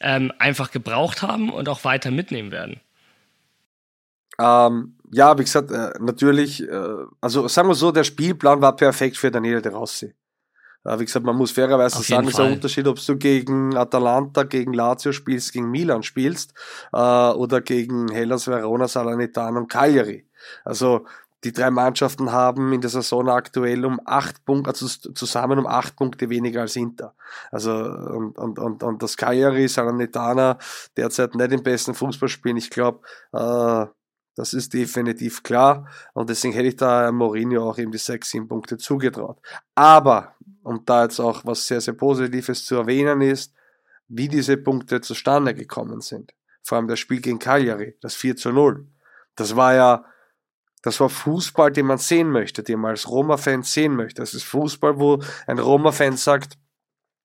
ähm, einfach gebraucht haben und auch weiter mitnehmen werden. Ähm, ja, wie gesagt, äh, natürlich, äh, also sagen wir so, der Spielplan war perfekt für Daniele De Rossi. Äh, wie gesagt, man muss fairerweise Auf sagen, es ist ein. Unterschied, ob du gegen Atalanta, gegen Lazio spielst, gegen Milan spielst äh, oder gegen Hellas Verona, Salernitana und Cagliari. Also die drei Mannschaften haben in der Saison aktuell um acht Punkte, also zusammen um acht Punkte weniger als Inter. Also und, und, und, und das Cagliari, Salernitana derzeit nicht im besten Fußball spielen. Ich glaube, äh, das ist definitiv klar. Und deswegen hätte ich da Mourinho auch eben die sechs, sieben Punkte zugetraut. Aber, und da jetzt auch was sehr, sehr Positives zu erwähnen ist, wie diese Punkte zustande gekommen sind. Vor allem das Spiel gegen Cagliari, das 4 zu 0. Das war ja, das war Fußball, den man sehen möchte, den man als Roma-Fan sehen möchte. Das ist Fußball, wo ein Roma-Fan sagt,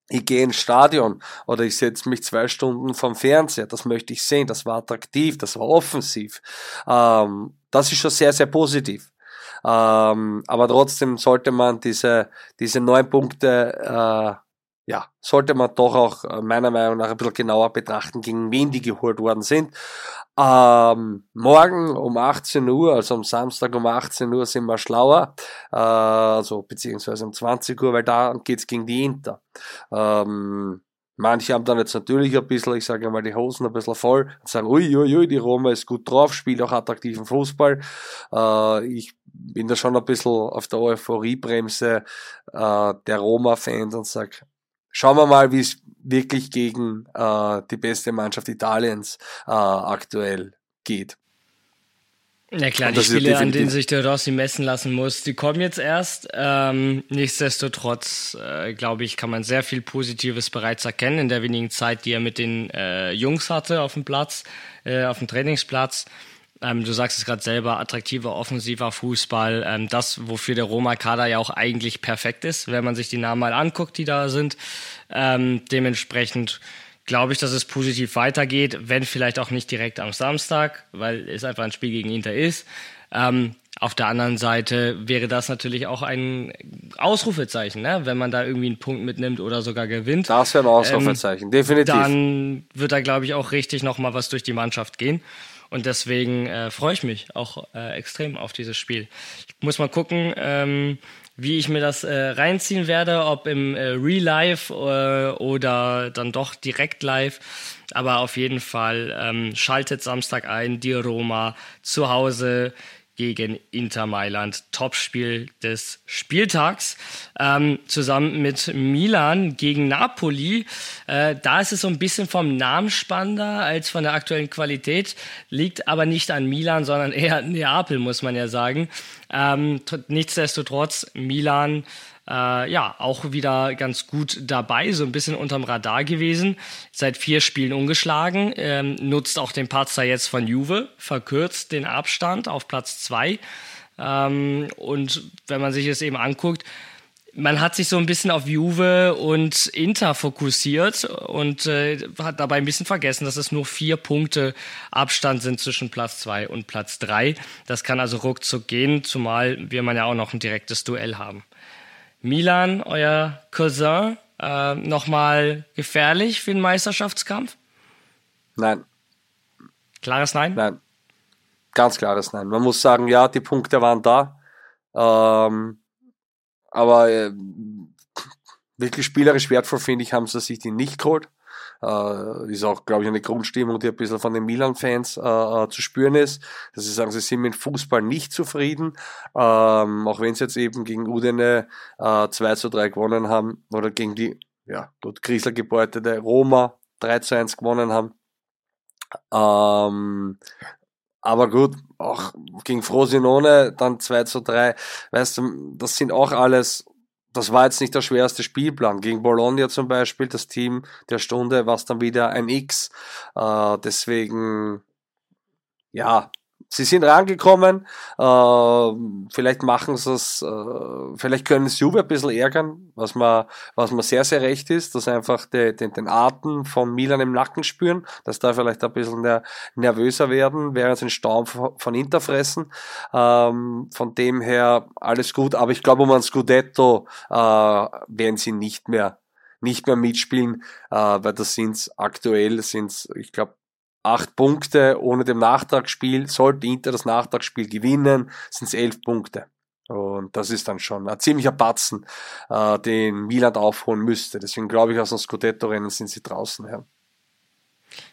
ich gehe ins Stadion oder ich setze mich zwei Stunden vom Fernseher. Das möchte ich sehen. Das war attraktiv, das war offensiv. Ähm, das ist schon sehr, sehr positiv. Ähm, aber trotzdem sollte man diese, diese neun Punkte, äh, ja, sollte man doch auch äh, meiner Meinung nach ein bisschen genauer betrachten, gegen wen die geholt worden sind. Ähm, morgen um 18 Uhr, also am Samstag um 18 Uhr sind wir schlauer, äh, also beziehungsweise um 20 Uhr, weil da geht's gegen die Inter. Ähm, manche haben dann jetzt natürlich ein bisschen, ich sage mal, die Hosen ein bisschen voll und sagen, ui, ui, ui, die Roma ist gut drauf, spielt auch attraktiven Fußball. Äh, ich bin da schon ein bisschen auf der Euphoriebremse äh, der Roma-Fans und sag, schauen wir mal, wie es wirklich gegen äh, die beste Mannschaft Italiens äh, aktuell geht. Ja klar, die Spiele, an denen sich der Rossi messen lassen muss, die kommen jetzt erst. Ähm, nichtsdestotrotz, äh, glaube ich, kann man sehr viel Positives bereits erkennen in der wenigen Zeit, die er mit den äh, Jungs hatte auf dem Platz, äh, auf dem Trainingsplatz. Ähm, du sagst es gerade selber, attraktiver, offensiver Fußball. Ähm, das, wofür der Roma-Kader ja auch eigentlich perfekt ist, wenn man sich die Namen mal anguckt, die da sind. Ähm, dementsprechend glaube ich, dass es positiv weitergeht, wenn vielleicht auch nicht direkt am Samstag, weil es einfach ein Spiel gegen Inter ist. Ähm, Auf der anderen Seite wäre das natürlich auch ein Ausrufezeichen, ne? wenn man da irgendwie einen Punkt mitnimmt oder sogar gewinnt. Das wäre ein Ausrufezeichen, ähm, definitiv. Dann wird da, glaube ich, auch richtig nochmal was durch die Mannschaft gehen. Und deswegen äh, freue ich mich auch äh, extrem auf dieses Spiel. Ich muss mal gucken, ähm, wie ich mir das äh, reinziehen werde, ob im äh, Real Life äh, oder dann doch direkt live. Aber auf jeden Fall ähm, schaltet Samstag ein, die Roma zu Hause gegen Inter Mailand. Topspiel des Spieltags. Ähm, zusammen mit Milan gegen Napoli. Äh, da ist es so ein bisschen vom Namen spannender als von der aktuellen Qualität. Liegt aber nicht an Milan, sondern eher an Neapel, muss man ja sagen. Ähm, nichtsdestotrotz, Milan äh, ja, auch wieder ganz gut dabei, so ein bisschen unterm Radar gewesen. Seit vier Spielen ungeschlagen, ähm, nutzt auch den Patzer jetzt von Juve, verkürzt den Abstand auf Platz zwei. Ähm, und wenn man sich das eben anguckt, man hat sich so ein bisschen auf Juve und Inter fokussiert und äh, hat dabei ein bisschen vergessen, dass es nur vier Punkte Abstand sind zwischen Platz zwei und Platz drei. Das kann also ruckzuck gehen, zumal wir man ja auch noch ein direktes Duell haben. Milan, euer Cousin, äh, nochmal gefährlich für den Meisterschaftskampf? Nein. Klares Nein? Nein. Ganz klares Nein. Man muss sagen, ja, die Punkte waren da. Ähm, aber äh, wirklich spielerisch wertvoll, finde ich, haben sie sich die nicht geholt. Äh, ist auch, glaube ich, eine Grundstimmung, die ein bisschen von den Milan-Fans äh, äh, zu spüren ist, dass sie sagen, sie sind mit Fußball nicht zufrieden, ähm, auch wenn sie jetzt eben gegen Udine äh, 2 zu 3 gewonnen haben oder gegen die, ja, gut, kriselgebeutete Roma 3 zu 1 gewonnen haben. Ähm, aber gut, auch gegen Frosinone dann 2 zu 3, weißt du, das sind auch alles das war jetzt nicht der schwerste Spielplan. Gegen Bologna zum Beispiel, das Team der Stunde, war es dann wieder ein X. Äh, deswegen, ja, sie sind rangekommen, äh, vielleicht machen sie es, äh, vielleicht können sie Juve ein bisschen ärgern, was man, was man sehr, sehr recht ist, dass einfach die, den, den Arten von Milan im Nacken spüren, dass da vielleicht ein bisschen ner nervöser werden, während sie den Staum von Inter fressen. Ähm, von dem her alles gut, aber ich glaube, um ein Scudetto äh, werden sie nicht mehr nicht mehr mitspielen, äh, weil das sind aktuell sind ich glaube acht Punkte ohne dem Nachtragsspiel. Sollte Inter das Nachtragsspiel gewinnen, sind es elf Punkte. Und das ist dann schon ein ziemlicher Batzen, äh, den Milan aufholen müsste. Deswegen glaube ich, aus dem Scudetto-Rennen sind sie draußen. Ja.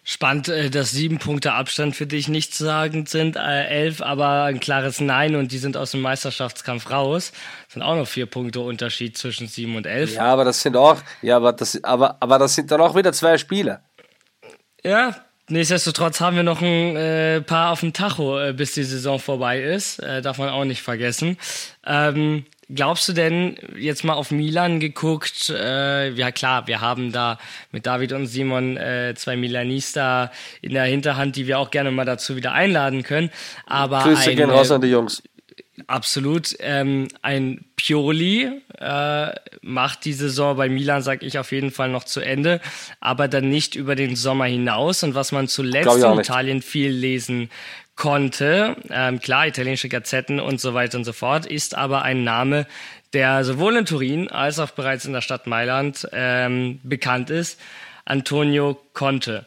Spannend, äh, dass sieben Punkte Abstand für dich nichtssagend sind, äh, elf, aber ein klares Nein und die sind aus dem Meisterschaftskampf raus. Das sind auch noch vier Punkte Unterschied zwischen sieben und elf. Ja, aber das sind auch, ja, aber das, aber, aber das sind dann auch wieder zwei Spiele. Ja, Nichtsdestotrotz haben wir noch ein äh, paar auf dem Tacho, äh, bis die Saison vorbei ist. Äh, darf man auch nicht vergessen. Ähm, glaubst du denn, jetzt mal auf Milan geguckt, äh, ja klar, wir haben da mit David und Simon äh, zwei Milanista in der Hinterhand, die wir auch gerne mal dazu wieder einladen können. Aber Grüße gehen raus an die Jungs. Absolut. Ähm, ein Pioli äh, macht die Saison bei Milan, sag ich, auf jeden Fall noch zu Ende, aber dann nicht über den Sommer hinaus. Und was man zuletzt in Italien viel lesen konnte, ähm, klar, italienische Gazetten und so weiter und so fort, ist aber ein Name, der sowohl in Turin als auch bereits in der Stadt Mailand ähm, bekannt ist, Antonio Conte.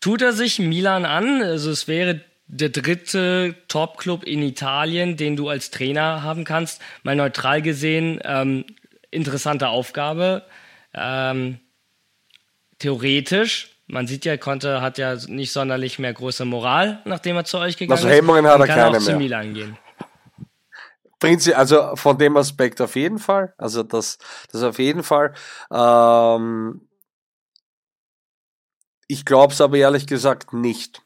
Tut er sich Milan an? Also es wäre der dritte Top-Club in Italien, den du als Trainer haben kannst. Mal neutral gesehen, ähm, interessante Aufgabe. Ähm, theoretisch, man sieht ja, Conte hat ja nicht sonderlich mehr große Moral, nachdem er zu euch gegangen also Hemmungen hat er kann keine auch mehr. zu Milan gehen. Prinzip, also von dem Aspekt auf jeden Fall. Also das, das auf jeden Fall. Ähm, ich glaube es aber ehrlich gesagt nicht.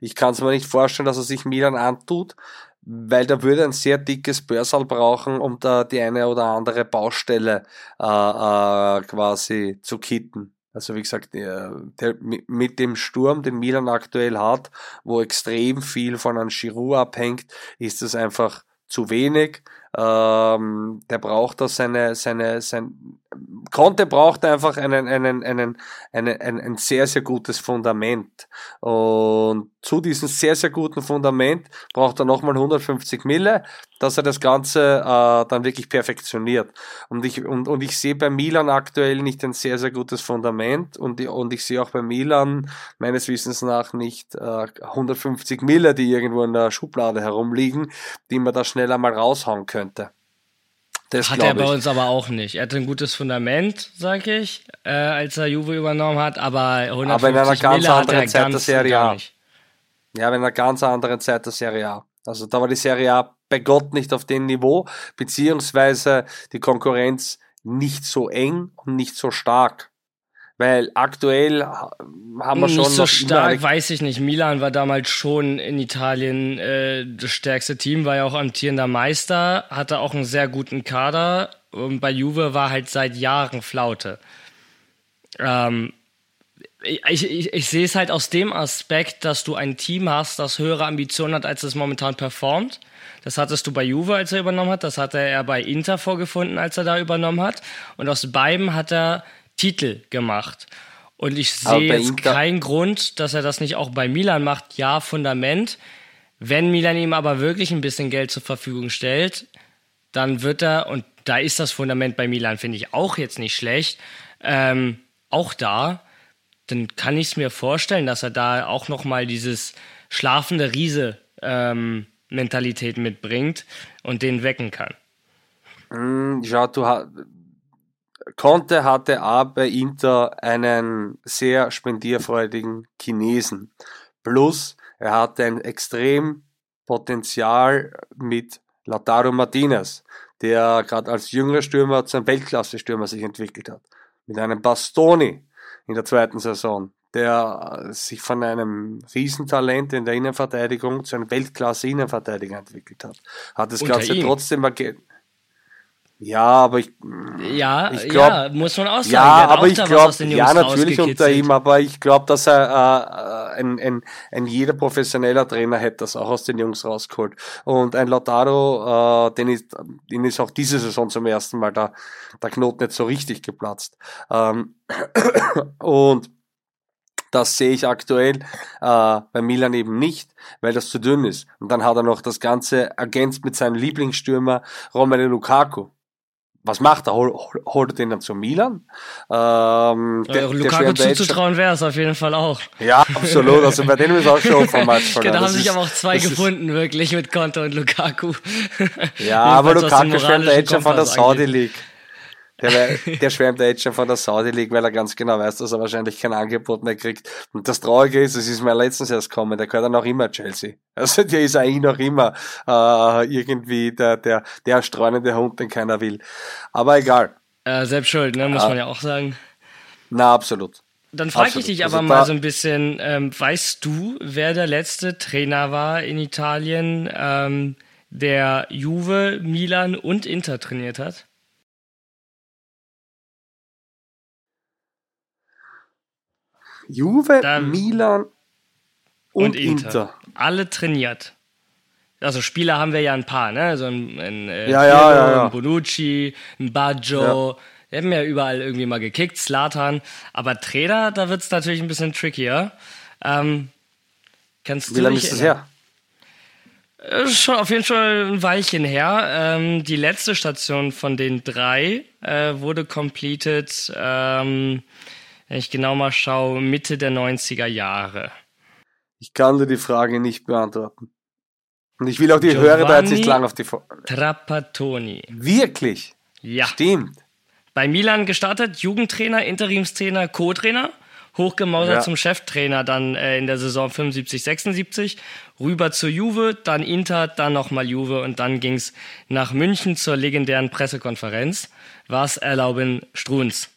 Ich kann es mir nicht vorstellen, dass er sich Milan antut, weil da würde ein sehr dickes Börsal brauchen, um da die eine oder andere Baustelle äh, äh, quasi zu kitten. Also wie gesagt, der, der, mit dem Sturm, den Milan aktuell hat, wo extrem viel von einem Giroud abhängt, ist es einfach zu wenig. Ähm, der braucht da seine, seine, sein, Conte braucht einfach einen, einen, einen, einen, ein, ein sehr, sehr gutes Fundament. Und zu diesem sehr, sehr guten Fundament braucht er nochmal 150 Mille, dass er das Ganze äh, dann wirklich perfektioniert. Und ich, und, und ich sehe bei Milan aktuell nicht ein sehr, sehr gutes Fundament und, und ich sehe auch bei Milan meines Wissens nach nicht äh, 150 Mille, die irgendwo in der Schublade herumliegen, die man da schneller mal raushauen könnte. Das hat er bei ich. uns aber auch nicht. Er hatte ein gutes Fundament, sag ich, äh, als er Juve übernommen hat, aber 150 aber in einer ganz Mille anderen Zeit der Serie A. Ja, in einer ganz anderen Zeit der Serie A. Also da war die Serie A bei Gott nicht auf dem Niveau, beziehungsweise die Konkurrenz nicht so eng und nicht so stark. Weil aktuell haben wir nicht schon. Nicht so stark, weiß ich nicht. Milan war damals schon in Italien äh, das stärkste Team, war ja auch amtierender Meister, hatte auch einen sehr guten Kader. Und bei Juve war halt seit Jahren Flaute. Ähm, ich, ich, ich sehe es halt aus dem Aspekt, dass du ein Team hast, das höhere Ambitionen hat, als es momentan performt. Das hattest du bei Juve, als er übernommen hat. Das hatte er bei Inter vorgefunden, als er da übernommen hat. Und aus beiden hat er Titel gemacht. Und ich sehe jetzt keinen Grund, dass er das nicht auch bei Milan macht. Ja, Fundament. Wenn Milan ihm aber wirklich ein bisschen Geld zur Verfügung stellt, dann wird er, und da ist das Fundament bei Milan, finde ich, auch jetzt nicht schlecht, ähm, auch da, dann kann ich es mir vorstellen, dass er da auch nochmal dieses schlafende Riese ähm, Mentalität mitbringt und den wecken kann. Mm, ja, du hast Conte hatte A bei Inter einen sehr spendierfreudigen Chinesen. Plus er hatte ein extrem Potenzial mit Lautaro Martinez, der gerade als jüngerer Stürmer zu einem Weltklasse-Stürmer sich entwickelt hat. Mit einem Bastoni in der zweiten Saison, der sich von einem Riesentalent in der Innenverteidigung zu einem Weltklasse-Innenverteidiger entwickelt hat. Hat das Ganze ihm. trotzdem ja, aber ich. Ja, ich glaub, ja, muss man auch sagen. Ja, aber ich glaube, ja, natürlich unter ihm, aber ich glaube, dass er äh, ein, ein, ein jeder professioneller Trainer hätte das auch aus den Jungs rausgeholt. Und ein Lautaro, äh, den ist, den ist auch diese Saison zum ersten Mal da, der Knoten nicht so richtig geplatzt. Ähm, und das sehe ich aktuell äh, bei Milan eben nicht, weil das zu dünn ist. Und dann hat er noch das Ganze ergänzt mit seinem Lieblingsstürmer Romelu Lukaku was macht er? Hol, hol, holt er den dann zu Milan? Ähm, der, ja, Lukaku zuzutrauen wäre es auf jeden Fall auch. Ja, absolut. Also bei denen ist auch schon vom Match verloren. Da haben sich aber auch zwei gefunden, wirklich, mit Konto und Lukaku. Ja, aber Lukaku schwärmt jetzt schon von der Saudi League. Der, der schwärmt jetzt schon von der Saudi League, weil er ganz genau weiß, dass er wahrscheinlich kein Angebot mehr kriegt. Und das Traurige ist, es ist mir letztens erst gekommen, der gehört dann auch immer Chelsea. Also der ist eigentlich noch immer äh, irgendwie der, der, der streunende Hund, den keiner will. Aber egal. Äh, selbst schuld, ne, muss äh, man ja auch sagen. Na, absolut. Dann frage ich dich aber also mal so ein bisschen, ähm, weißt du, wer der letzte Trainer war in Italien, ähm, der Juve, Milan und Inter trainiert hat? Juve, Dann Milan und, und Inter. Inter. Alle trainiert. Also Spieler haben wir ja ein paar, ne? So ein, ein, äh, ja, ja, ja, ja. ein Bonucci, ein Baggio. Wir haben ja überall irgendwie mal gekickt, Slatan. Aber Trainer, da wird es natürlich ein bisschen trickier. Ähm, kannst Wie lange ist das her? Äh, schon auf jeden Fall ein Weilchen her. Ähm, die letzte Station von den drei äh, wurde completed ähm, wenn ich genau mal schaue, Mitte der 90er Jahre. Ich kann dir die Frage nicht beantworten. Und ich will auch die Giovanni Hörer da jetzt nicht lang auf die Frage. Trapattoni. Wirklich? Ja. Stimmt. Bei Milan gestartet, Jugendtrainer, Interimstrainer, Co-Trainer, hochgemausert ja. zum Cheftrainer dann äh, in der Saison 75, 76, rüber zur Juve, dann Inter, dann nochmal Juve und dann ging's nach München zur legendären Pressekonferenz. Was erlauben Struns?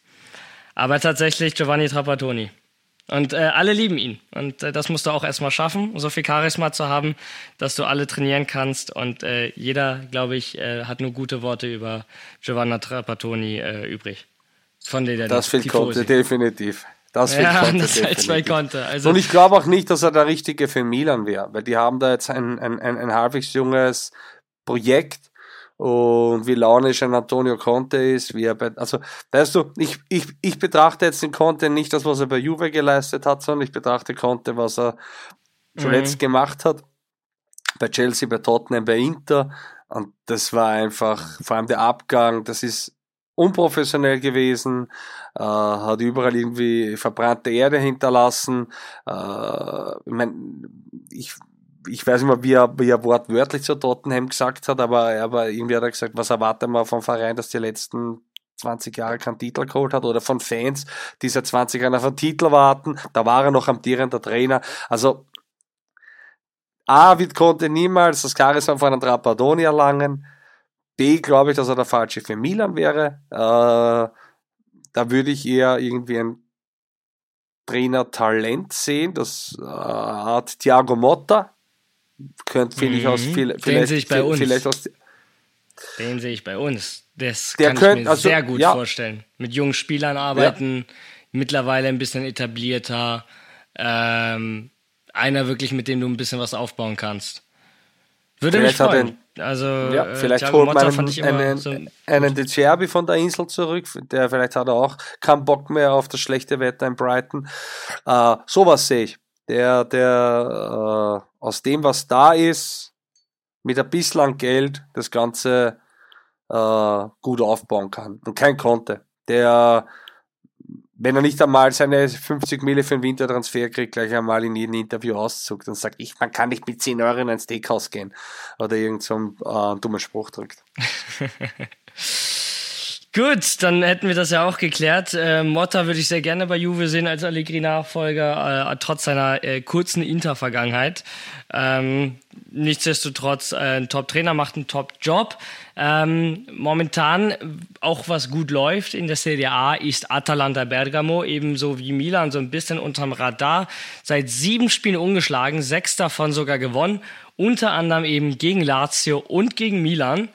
Aber tatsächlich Giovanni Trapattoni. Und äh, alle lieben ihn. Und äh, das musst du auch erstmal schaffen, so viel Charisma zu haben, dass du alle trainieren kannst. Und äh, jeder, glaube ich, äh, hat nur gute Worte über Giovanni Trapattoni äh, übrig. Von der Das fehlt Conte, definitiv. Das fehlt ja, Conte, das definitiv. Halt Conte. Also, Und ich glaube auch nicht, dass er der Richtige für Milan wäre, weil die haben da jetzt ein, ein, ein, ein halbwegs junges Projekt und wie launisch ein Antonio Conte ist, wie er bei, also, weißt du, ich, ich, ich betrachte jetzt den Conte nicht das, was er bei Juve geleistet hat, sondern ich betrachte Conte, was er zuletzt mhm. gemacht hat. Bei Chelsea, bei Tottenham, bei Inter. Und das war einfach, vor allem der Abgang, das ist unprofessionell gewesen, äh, hat überall irgendwie verbrannte Erde hinterlassen. Äh, ich, mein, ich, ich weiß nicht mehr, wie er, wie er wortwörtlich zu Tottenham gesagt hat, aber, aber irgendwie hat er gesagt, was erwartet man vom Verein, dass die letzten 20 Jahre keinen Titel geholt hat oder von Fans, die seit 20 Jahren auf einen Titel warten. Da war er noch amtierender Trainer. Also A, wird konnte niemals das Charisma von einem Trapattoni erlangen. B, glaube ich, dass er der Falsche für Milan wäre. Äh, da würde ich eher irgendwie ein Trainer-Talent sehen, das äh, hat Thiago Motta. Könnte, finde ich, aus mhm. viel, vielleicht, sehe ich bei uns. vielleicht aus. Den sehe ich bei uns. Das der kann könnt, ich mir also, sehr gut ja. vorstellen. Mit jungen Spielern arbeiten, ja. mittlerweile ein bisschen etablierter. Ähm, einer wirklich, mit dem du ein bisschen was aufbauen kannst. Würde vielleicht mich freuen. Den, also, ja, äh, vielleicht Thiago holt man einen, einen, so einen De Cerbi von der Insel zurück, der vielleicht hat er auch keinen Bock mehr auf das schlechte Wetter in Brighton. Äh, sowas sehe ich. Der, der äh, aus dem, was da ist, mit ein bisschen Geld das Ganze äh, gut aufbauen kann. Und kein konnte. Der wenn er nicht einmal seine 50 Mille für den Wintertransfer kriegt, gleich einmal in jedem Interview auszuckt und sagt, ich, man kann nicht mit 10 Euro in ein Steakhouse gehen oder irgend so einen äh, dummen Spruch drückt. Gut, dann hätten wir das ja auch geklärt. Äh, Motta würde ich sehr gerne bei Juve sehen als Allegri-Nachfolger, äh, trotz seiner äh, kurzen Inter-Vergangenheit. Ähm, nichtsdestotrotz, äh, ein Top-Trainer macht einen Top-Job. Ähm, momentan auch was gut läuft in der Serie A ist Atalanta Bergamo, ebenso wie Milan, so ein bisschen unterm Radar. Seit sieben Spielen ungeschlagen, sechs davon sogar gewonnen, unter anderem eben gegen Lazio und gegen Milan.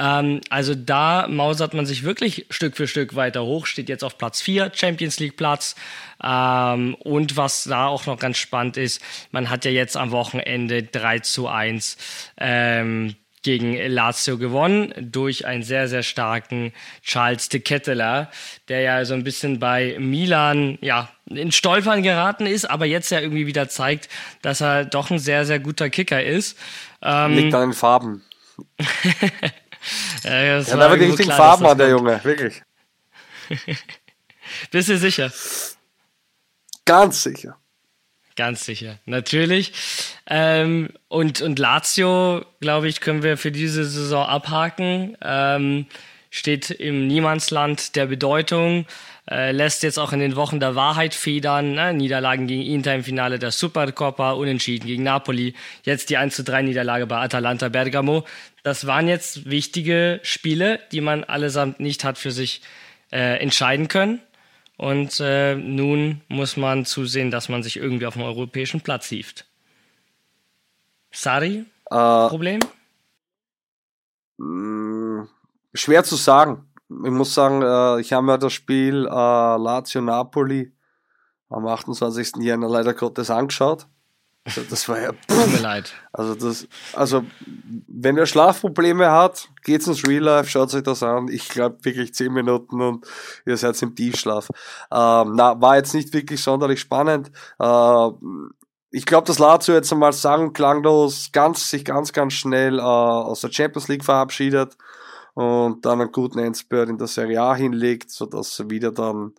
Ähm, also da mausert man sich wirklich Stück für Stück weiter hoch, steht jetzt auf Platz 4, Champions League Platz. Ähm, und was da auch noch ganz spannend ist, man hat ja jetzt am Wochenende 3 zu 1 ähm, gegen Lazio gewonnen durch einen sehr, sehr starken Charles de Ketteler, der ja so ein bisschen bei Milan, ja, in Stolpern geraten ist, aber jetzt ja irgendwie wieder zeigt, dass er doch ein sehr, sehr guter Kicker ist. Ähm, Liegt an den Farben. ja, das ja, aber die richtigen Farben hat der Junge, wirklich. Bist du sicher? Ganz sicher. Ganz sicher, natürlich. Ähm, und, und Lazio, glaube ich, können wir für diese Saison abhaken. Ähm, steht im Niemandsland der Bedeutung, äh, lässt jetzt auch in den Wochen der Wahrheit federn. Ne? Niederlagen gegen Inter im Finale der Supercoppa, Unentschieden gegen Napoli, jetzt die 1 zu 3 Niederlage bei Atalanta Bergamo. Das waren jetzt wichtige Spiele, die man allesamt nicht hat für sich äh, entscheiden können. Und äh, nun muss man zusehen, dass man sich irgendwie auf dem europäischen Platz hieft. Sari? Äh, Problem? Mh, mm, schwer zu sagen. Ich muss sagen, äh, ich habe mir das Spiel äh, Lazio Napoli am 28. Jänner leider Gottes angeschaut. Also das war ja. Tut mir leid. Also das, also wenn er Schlafprobleme hat, geht's ins Real Life, schaut euch das an. Ich glaube wirklich zehn Minuten und ihr seid im Tiefschlaf. Ähm, na, war jetzt nicht wirklich sonderlich spannend. Äh, ich glaube, dass Lazio jetzt einmal sang klanglos ganz, sich ganz, ganz schnell äh, aus der Champions League verabschiedet und dann einen guten Endspurt in der Serie A hinlegt, sodass sie wieder dann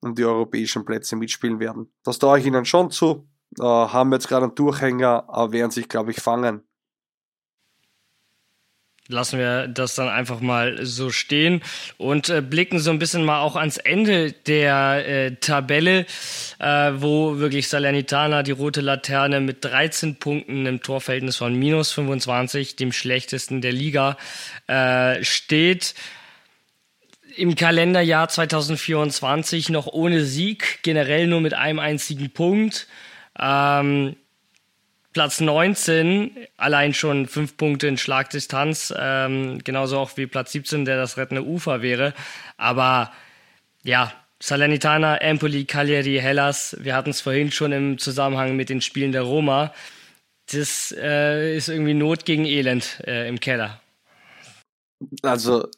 um die europäischen Plätze mitspielen werden. Das traue ich ihnen schon zu äh, haben jetzt gerade einen Durchhänger, aber werden sich, glaube ich, fangen. Lassen wir das dann einfach mal so stehen und äh, blicken so ein bisschen mal auch ans Ende der äh, Tabelle, äh, wo wirklich Salernitana die rote Laterne mit 13 Punkten im Torverhältnis von minus 25, dem schlechtesten der Liga, äh, steht im Kalenderjahr 2024 noch ohne Sieg, generell nur mit einem einzigen Punkt. Ähm, Platz 19, allein schon fünf Punkte in Schlagdistanz, ähm, genauso auch wie Platz 17, der das rettende Ufer wäre. Aber ja, Salernitana, Empoli, Cagliari, Hellas, wir hatten es vorhin schon im Zusammenhang mit den Spielen der Roma. Das äh, ist irgendwie Not gegen Elend äh, im Keller. Also,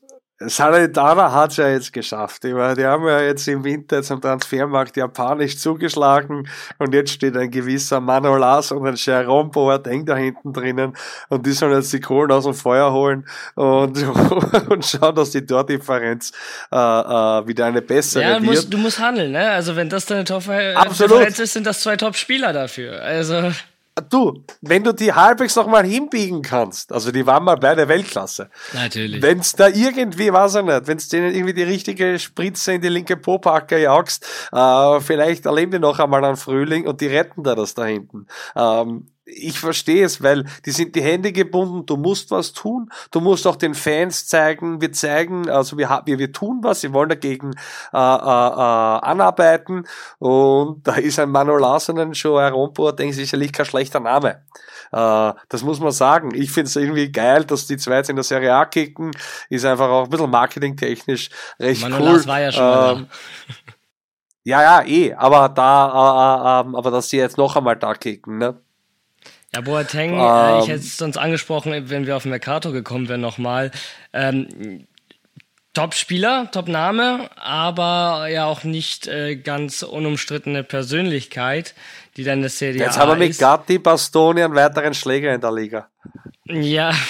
Salernitana hat es ja jetzt geschafft. Ich meine, die haben ja jetzt im Winter zum Transfermarkt japanisch zugeschlagen und jetzt steht ein gewisser Manolas und ein Jerome Boateng da hinten drinnen und die sollen jetzt die Kohlen aus dem Feuer holen und, und schauen, dass die Tordifferenz äh, äh, wieder eine bessere ja, wird. Musst, du musst handeln, ne? Also wenn das deine Top-Differenz ist, sind das zwei Top-Spieler dafür. Also Du, wenn du die halbwegs noch mal hinbiegen kannst, also die waren mal beide Weltklasse. Natürlich. Wenn es da irgendwie, weiß ich nicht, wenn es denen irgendwie die richtige Spritze in die linke Popacke jagst, äh, vielleicht erleben die noch einmal einen Frühling und die retten da das da hinten. Ähm, ich verstehe es, weil die sind die Hände gebunden, du musst was tun, du musst auch den Fans zeigen, wir zeigen, also wir, wir, wir tun was, sie wollen dagegen äh, äh, äh, anarbeiten und da ist ein Manu Larsen schon ein Rompo, denke ich, sicherlich kein schlechter Name. Äh, das muss man sagen. Ich finde es irgendwie geil, dass die zwei jetzt in der Serie A kicken, ist einfach auch ein bisschen marketingtechnisch recht Manu cool. Lars war ja schon ähm, ja, ja, eh, aber da, äh, äh, aber dass sie jetzt noch einmal da kicken, ne? Ja, Boateng, Ähm. äh, ich hätte es sonst angesprochen, wenn wir auf Mercato gekommen wären nochmal. Ähm, Top-Spieler, Top-Name, aber ja auch nicht äh, ganz unumstrittene Persönlichkeit, die dann das Serie Jetzt A haben wir mit. Gatti, Bastoni einen weiteren Schläger in der Liga. Ja.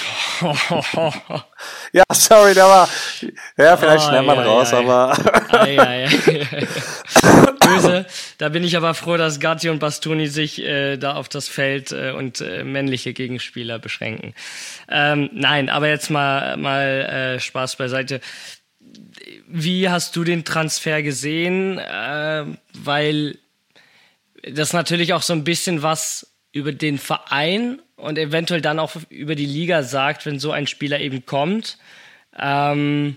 Ja, sorry, der war, ja, vielleicht Oh, schneiden wir ja, raus, ja, aber ei, ei. Böse. Da bin ich aber froh, dass Gatti und Bastoni sich äh, da auf das Feld äh, und äh, männliche Gegenspieler beschränken. Ähm, nein, aber jetzt mal, mal äh, Spaß beiseite. Wie hast du den Transfer gesehen? Äh, weil das natürlich auch so ein bisschen was über den Verein und eventuell dann auch über die Liga sagt, wenn so ein Spieler eben kommt. Ähm,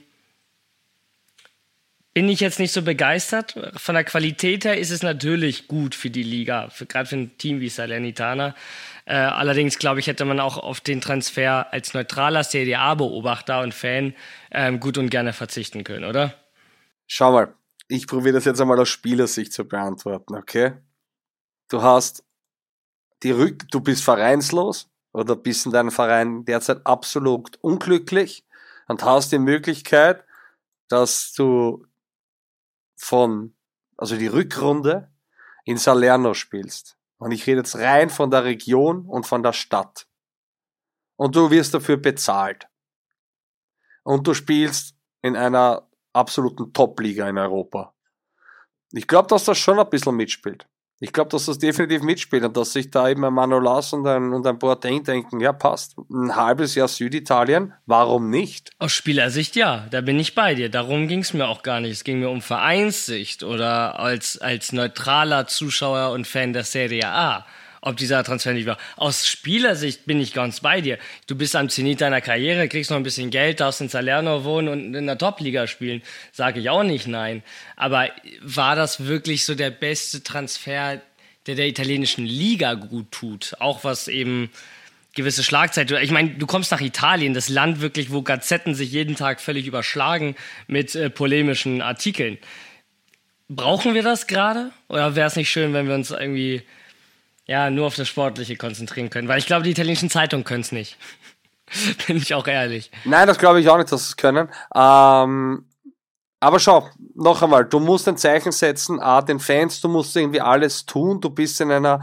bin ich jetzt nicht so begeistert. Von der Qualität her ist es natürlich gut für die Liga, gerade für ein Team wie Salernitana. Äh, allerdings glaube ich, hätte man auch auf den Transfer als neutraler Serie A-Beobachter und Fan ähm, gut und gerne verzichten können, oder? schau mal, ich probiere das jetzt einmal aus Spielersicht zu beantworten, okay? Du hast die Rück, du bist vereinslos oder bist in deinem Verein derzeit absolut unglücklich und hast die Möglichkeit, dass du von, also die Rückrunde in Salerno spielst. Und ich rede jetzt rein von der Region und von der Stadt. Und du wirst dafür bezahlt. Und du spielst in einer absoluten Top-Liga in Europa. Ich glaube, dass das schon ein bisschen mitspielt. Ich glaube, dass das definitiv mitspielt und dass sich da eben ein Manolas und ein, und ein Boateng denken, ja passt, ein halbes Jahr Süditalien, warum nicht? Aus Spielersicht ja, da bin ich bei dir. Darum ging es mir auch gar nicht. Es ging mir um Vereinssicht oder als, als neutraler Zuschauer und Fan der Serie A, ob dieser Transfer nicht war. Aus Spielersicht bin ich ganz bei dir. Du bist am Zenit deiner Karriere, kriegst noch ein bisschen Geld, darfst in Salerno wohnen und in der Top-Liga spielen. Sage ich auch nicht nein. Aber war das wirklich so der beste Transfer, der der italienischen Liga gut tut? Auch was eben gewisse Schlagzeilen. Ich meine, du kommst nach Italien, das Land wirklich, wo Gazetten sich jeden Tag völlig überschlagen mit äh, polemischen Artikeln. Brauchen wir das gerade? Oder wäre es nicht schön, wenn wir uns irgendwie ja nur auf das Sportliche konzentrieren können? Weil ich glaube, die italienischen Zeitungen können es nicht. Bin ich auch ehrlich. Nein, das glaube ich auch nicht, dass sie es können. Ähm, aber schau, noch einmal, du musst ein Zeichen setzen, A, den Fans, du musst irgendwie alles tun, du bist in einer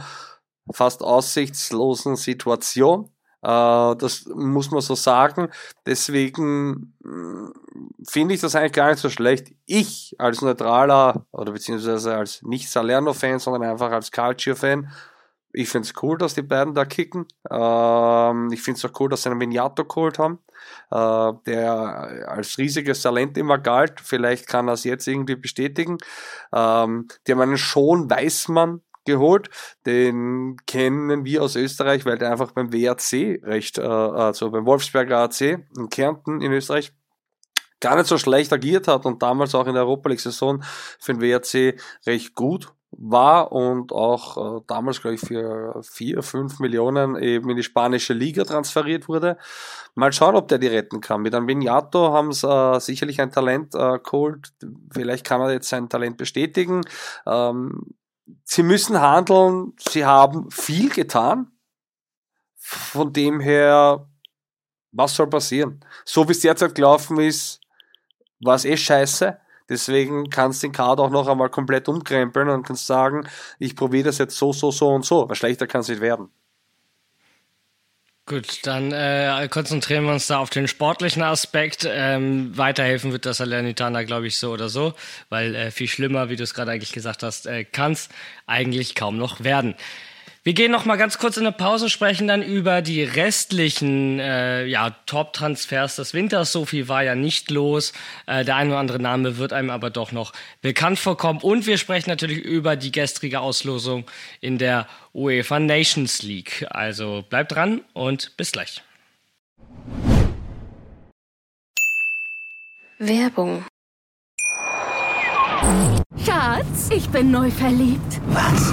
fast aussichtslosen Situation. Äh, das muss man so sagen. Deswegen mh, finde ich das eigentlich gar nicht so schlecht. Ich als neutraler oder beziehungsweise als nicht Salerno-Fan, sondern einfach als Calcio-Fan, ich finde es cool, dass die beiden da kicken. Ähm, ich finde es auch cool, dass sie einen Vignato geholt haben, äh, der als riesiges Talent immer galt. Vielleicht kann er es jetzt irgendwie bestätigen. Ähm, die haben einen Schon Weißmann geholt. Den kennen wir aus Österreich, weil der einfach beim WRC recht, äh, also beim Wolfsberger AC in Kärnten in Österreich gar nicht so schlecht agiert hat und damals auch in der Europa League Saison für den WRC recht gut war und auch äh, damals, glaube ich, für vier, fünf Millionen eben in die spanische Liga transferiert wurde. Mal schauen, ob der die retten kann. Mit einem Vignato haben sie äh, sicherlich ein Talent äh, geholt. Vielleicht kann er jetzt sein Talent bestätigen. Ähm, sie müssen handeln. Sie haben viel getan. Von dem her Was soll passieren? So wie es derzeit gelaufen ist, war es eh scheiße. Deswegen kannst du den Kader auch noch einmal komplett umkrempeln und kannst sagen, ich probiere das jetzt so, so, so und so. Weil schlechter kann es nicht werden. Gut, dann äh, konzentrieren wir uns da auf den sportlichen Aspekt. Ähm, weiterhelfen wird das Salernitana, glaube ich, so oder so, weil äh, viel schlimmer, wie du es gerade eigentlich gesagt hast, äh, kann es eigentlich kaum noch werden. Wir gehen noch mal ganz kurz in eine Pause, sprechen dann über die restlichen äh, ja, Top-Transfers des Winters. So viel war ja nicht los. Äh, der eine oder andere Name wird einem aber doch noch bekannt vorkommen. Und wir sprechen natürlich über die gestrige Auslosung in der UEFA Nations League. Also bleibt dran und bis gleich. Werbung. Schatz, ich bin neu verliebt. Was?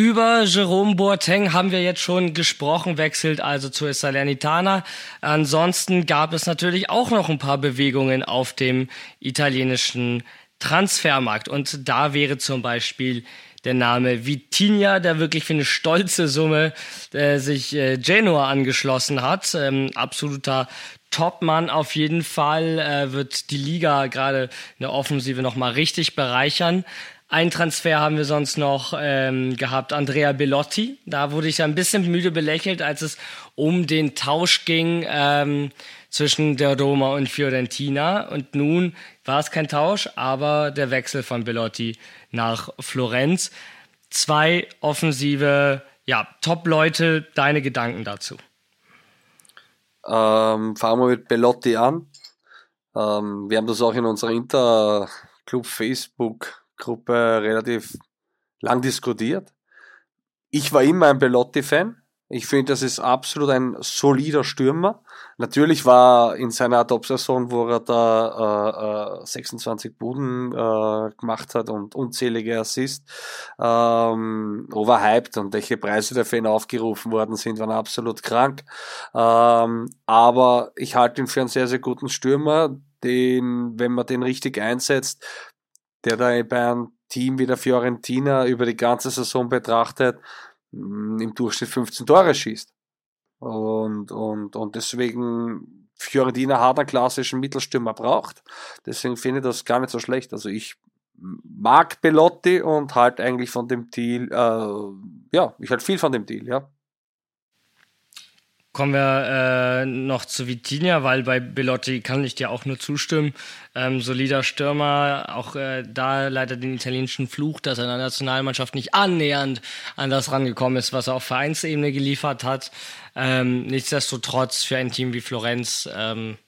Über Jerome Boateng haben wir jetzt schon gesprochen, wechselt also zur Salernitana. Ansonsten gab es natürlich auch noch ein paar Bewegungen auf dem italienischen Transfermarkt. Und da wäre zum Beispiel der Name Vitinha, der wirklich für eine stolze Summe äh, sich äh, Genoa angeschlossen hat. Ähm, absoluter Topmann auf jeden Fall, äh, wird die Liga gerade in der Offensive nochmal richtig bereichern. Ein Transfer haben wir sonst noch ähm, gehabt, Andrea Bellotti. Da wurde ich ein bisschen müde belächelt, als es um den Tausch ging ähm, zwischen der Roma und Fiorentina. Und nun war es kein Tausch, aber der Wechsel von Bellotti nach Florenz. Zwei offensive, ja, Top-Leute. Deine Gedanken dazu? Ähm, fangen wir mit Bellotti an. Ähm, wir haben das auch in unserer Interclub Facebook Gruppe relativ lang diskutiert. Ich war immer ein Belotti-Fan. Ich finde, das ist absolut ein solider Stürmer. Natürlich war in seiner Top-Saison, wo er da äh, äh, 26 Buden äh, gemacht hat und unzählige Assists, ähm, overhyped und welche Preise dafür ihn aufgerufen worden sind, waren absolut krank. Ähm, aber ich halte ihn für einen sehr, sehr guten Stürmer, den, wenn man den richtig einsetzt, der da bei einem Team wie der Fiorentina über die ganze Saison betrachtet, mm, im Durchschnitt 15 Tore schießt. Und, und, und deswegen Fiorentina hat einen klassischen Mittelstürmer braucht. Deswegen finde ich das gar nicht so schlecht. Also ich mag Belotti und halt eigentlich von dem Deal, äh, ja, ich halt viel von dem Deal, ja. Kommen wir äh, noch zu Vitinha, weil bei Belotti kann ich dir auch nur zustimmen. Ähm, solider Stürmer, auch äh, da leider den italienischen Fluch, dass er in der Nationalmannschaft nicht annähernd an das rangekommen ist, was er auf Vereinsebene geliefert hat. Ähm, nichtsdestotrotz für ein Team wie Florenz ähm,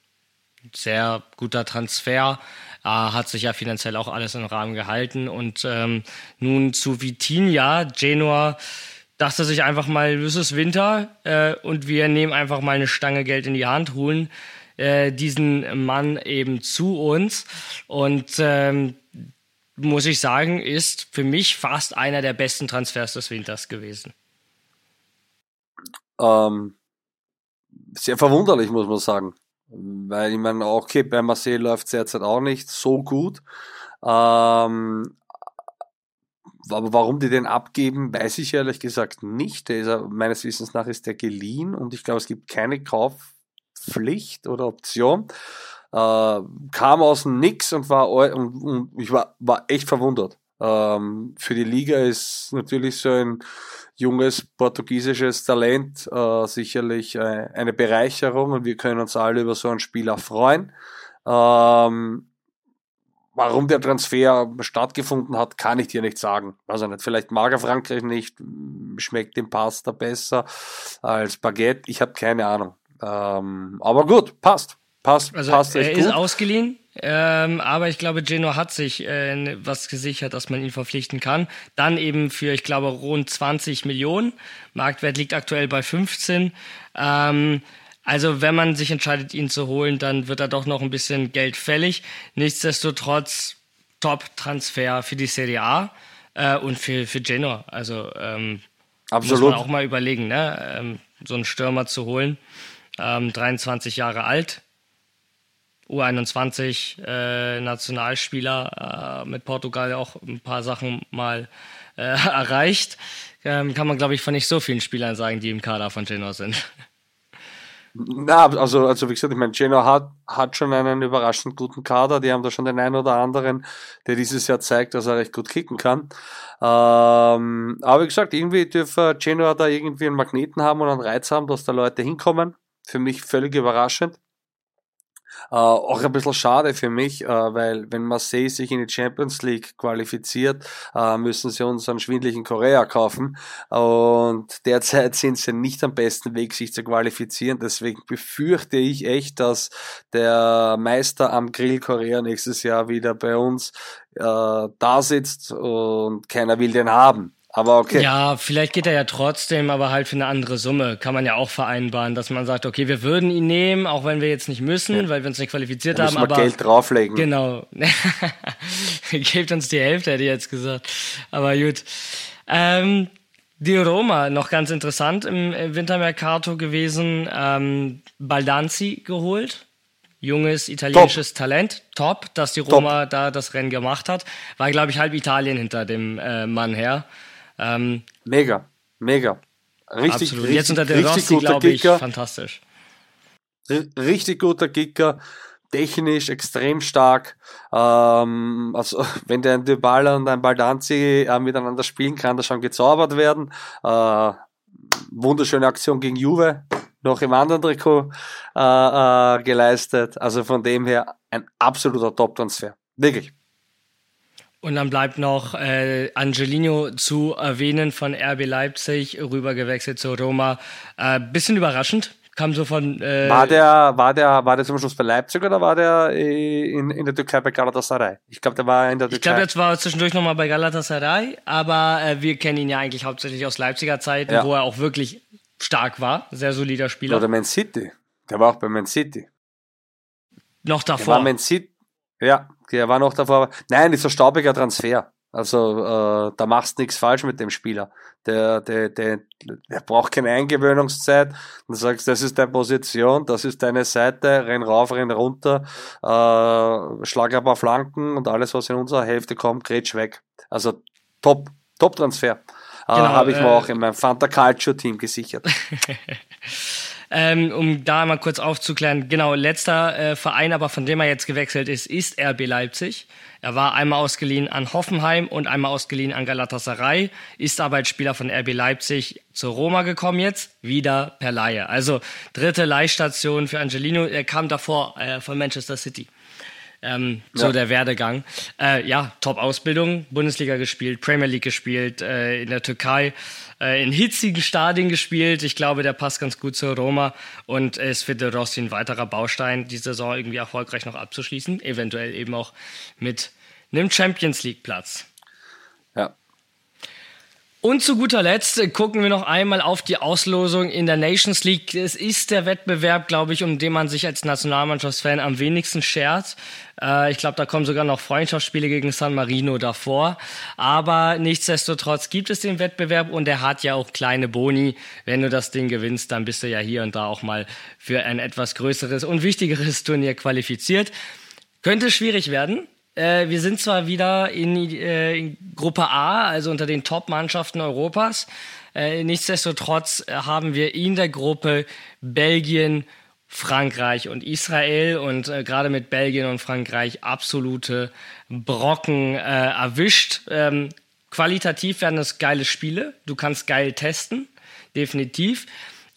sehr guter Transfer. Äh, hat sich ja finanziell auch alles im Rahmen gehalten. Und ähm, nun zu Vitinha, Genua dachte sich einfach mal, es ist Winter äh, und wir nehmen einfach mal eine Stange Geld in die Hand, holen äh, diesen Mann eben zu uns. Und ähm, muss ich sagen, ist für mich fast einer der besten Transfers des Winters gewesen. Ähm, sehr verwunderlich, muss man sagen. Weil ich meine, okay, bei Marseille läuft es derzeit auch nicht so gut. Ähm, aber warum die den abgeben, weiß ich ehrlich gesagt nicht. Der ist, meines Wissens nach ist der geliehen und ich glaube, es gibt keine Kaufpflicht oder Option. Äh, kam aus dem Nix und war und, und ich war, war echt verwundert. Ähm, für die Liga ist natürlich so ein junges portugiesisches Talent äh, sicherlich äh, eine Bereicherung und wir können uns alle über so einen Spieler freuen. Ähm, Warum der Transfer stattgefunden hat, kann ich dir nicht sagen. Also nicht. Vielleicht mag er Frankreich nicht, schmeckt dem Pasta besser als Baguette. Ich habe keine Ahnung. Ähm, aber gut, passt. Passt, also passt er ist gut. ausgeliehen, ähm, aber ich glaube, Geno hat sich äh, was gesichert, dass man ihn verpflichten kann. Dann eben für, ich glaube, rund 20 Millionen. Marktwert liegt aktuell bei 15. Ähm, also wenn man sich entscheidet, ihn zu holen, dann wird da doch noch ein bisschen Geld fällig. Nichtsdestotrotz Top-Transfer für die Serie A. Äh, und für, für Genoa. Also ähm, Absolut. muss man auch mal überlegen, ne? Ähm, so einen Stürmer zu holen. Ähm, 23 Jahre alt, U21 äh, Nationalspieler, äh, mit Portugal auch ein paar Sachen mal äh, erreicht. Ähm, kann man, glaube ich, von nicht so vielen Spielern sagen, die im Kader von Genoa sind. Na, also, also wie gesagt, ich meine, Genoa hat, hat schon einen überraschend guten Kader. Die haben da schon den einen oder anderen, der dieses Jahr zeigt, dass er recht gut kicken kann. Ähm, aber wie gesagt, irgendwie dürfte Genoa da irgendwie einen Magneten haben und einen Reiz haben, dass da Leute hinkommen. Für mich völlig überraschend. Äh, auch ein bisschen schade für mich, äh, weil wenn Marseille sich in die Champions League qualifiziert, äh, müssen sie uns einen schwindlichen Korea kaufen. Und derzeit sind sie nicht am besten Weg, sich zu qualifizieren. Deswegen befürchte ich echt, dass der Meister am Grill Korea nächstes Jahr wieder bei uns äh, da sitzt und keiner will den haben. Aber okay. Ja, vielleicht geht er ja trotzdem, aber halt für eine andere Summe. Kann man ja auch vereinbaren, dass man sagt, okay, wir würden ihn nehmen, auch wenn wir jetzt nicht müssen, ja. weil wir uns nicht qualifiziert da haben. Wir aber Geld drauflegen. Genau. Gebt uns die Hälfte, hätte ich jetzt gesagt. Aber gut. Ähm, die Roma, noch ganz interessant im Wintermercato gewesen. Ähm, Baldanzi geholt. Junges italienisches top. Talent. Top, dass die Roma top. da das Rennen gemacht hat. War, glaube ich, halb Italien hinter dem äh, Mann her. Ähm, mega, mega. Richtig, absolut. richtig, Jetzt unter der Rossi, glaube ich, fantastisch. Richtig guter Kicker, technisch extrem stark. Ähm, also wenn der ein Dybala und ein Baldanzi äh, miteinander spielen kann, das schon gezaubert werden. Äh, wunderschöne Aktion gegen Juve, noch im anderen Trikot äh, äh, geleistet. Also von dem her ein absoluter Top-Transfer. Wirklich. Und dann bleibt noch äh, Angelino zu erwähnen von RB Leipzig, rübergewechselt zu Roma. Äh, bisschen überraschend, kam so von. Äh, war der, war der, war der zum Schluss bei Leipzig oder war der äh, in, in der Türkei bei Galatasaray? Ich glaube, der war in der Türkei. Ich glaube, jetzt war zwischendurch nochmal bei Galatasaray, aber äh, wir kennen ihn ja eigentlich hauptsächlich aus Leipziger Zeiten, ja. wo er auch wirklich stark war, sehr solider Spieler. Oder Man City. Der war auch bei Man City. Noch davor. Der war Man City. Ja, der war noch davor. Nein, ist ein staubiger Transfer. Also äh, da machst nichts falsch mit dem Spieler. Der, der, der, der braucht keine Eingewöhnungszeit. Du sagst, das ist deine Position, das ist deine Seite, renn rauf, renn runter, äh, schlag ein paar Flanken und alles, was in unserer Hälfte kommt, grätsch weg. Also top, top Transfer. Äh, genau, Habe ich mir äh, auch in meinem Fanta Culture Team gesichert. Ähm, um da mal kurz aufzuklären, genau, letzter äh, Verein, aber von dem er jetzt gewechselt ist, ist RB Leipzig. Er war einmal ausgeliehen an Hoffenheim und einmal ausgeliehen an Galatasaray, ist aber als Spieler von RB Leipzig zur Roma gekommen jetzt, wieder per Laie. Also dritte Leihstation für Angelino. Er kam davor äh, von Manchester City. Ähm, ja. So der Werdegang. Äh, ja, Top-Ausbildung, Bundesliga gespielt, Premier League gespielt, äh, in der Türkei, äh, in hitzigen Stadien gespielt. Ich glaube, der passt ganz gut zur Roma und ist für De Rossi ein weiterer Baustein, die Saison irgendwie erfolgreich noch abzuschließen. Eventuell eben auch mit einem Champions League-Platz. Und zu guter Letzt gucken wir noch einmal auf die Auslosung in der Nations League. Es ist der Wettbewerb, glaube ich, um den man sich als Nationalmannschaftsfan am wenigsten schert. Äh, ich glaube, da kommen sogar noch Freundschaftsspiele gegen San Marino davor. Aber nichtsdestotrotz gibt es den Wettbewerb und er hat ja auch kleine Boni. Wenn du das Ding gewinnst, dann bist du ja hier und da auch mal für ein etwas größeres und wichtigeres Turnier qualifiziert. Könnte schwierig werden. Äh, wir sind zwar wieder in, äh, in Gruppe A, also unter den Top-Mannschaften Europas. Äh, nichtsdestotrotz äh, haben wir in der Gruppe Belgien, Frankreich und Israel und äh, gerade mit Belgien und Frankreich absolute Brocken äh, erwischt. Ähm, qualitativ werden das geile Spiele. Du kannst geil testen, definitiv.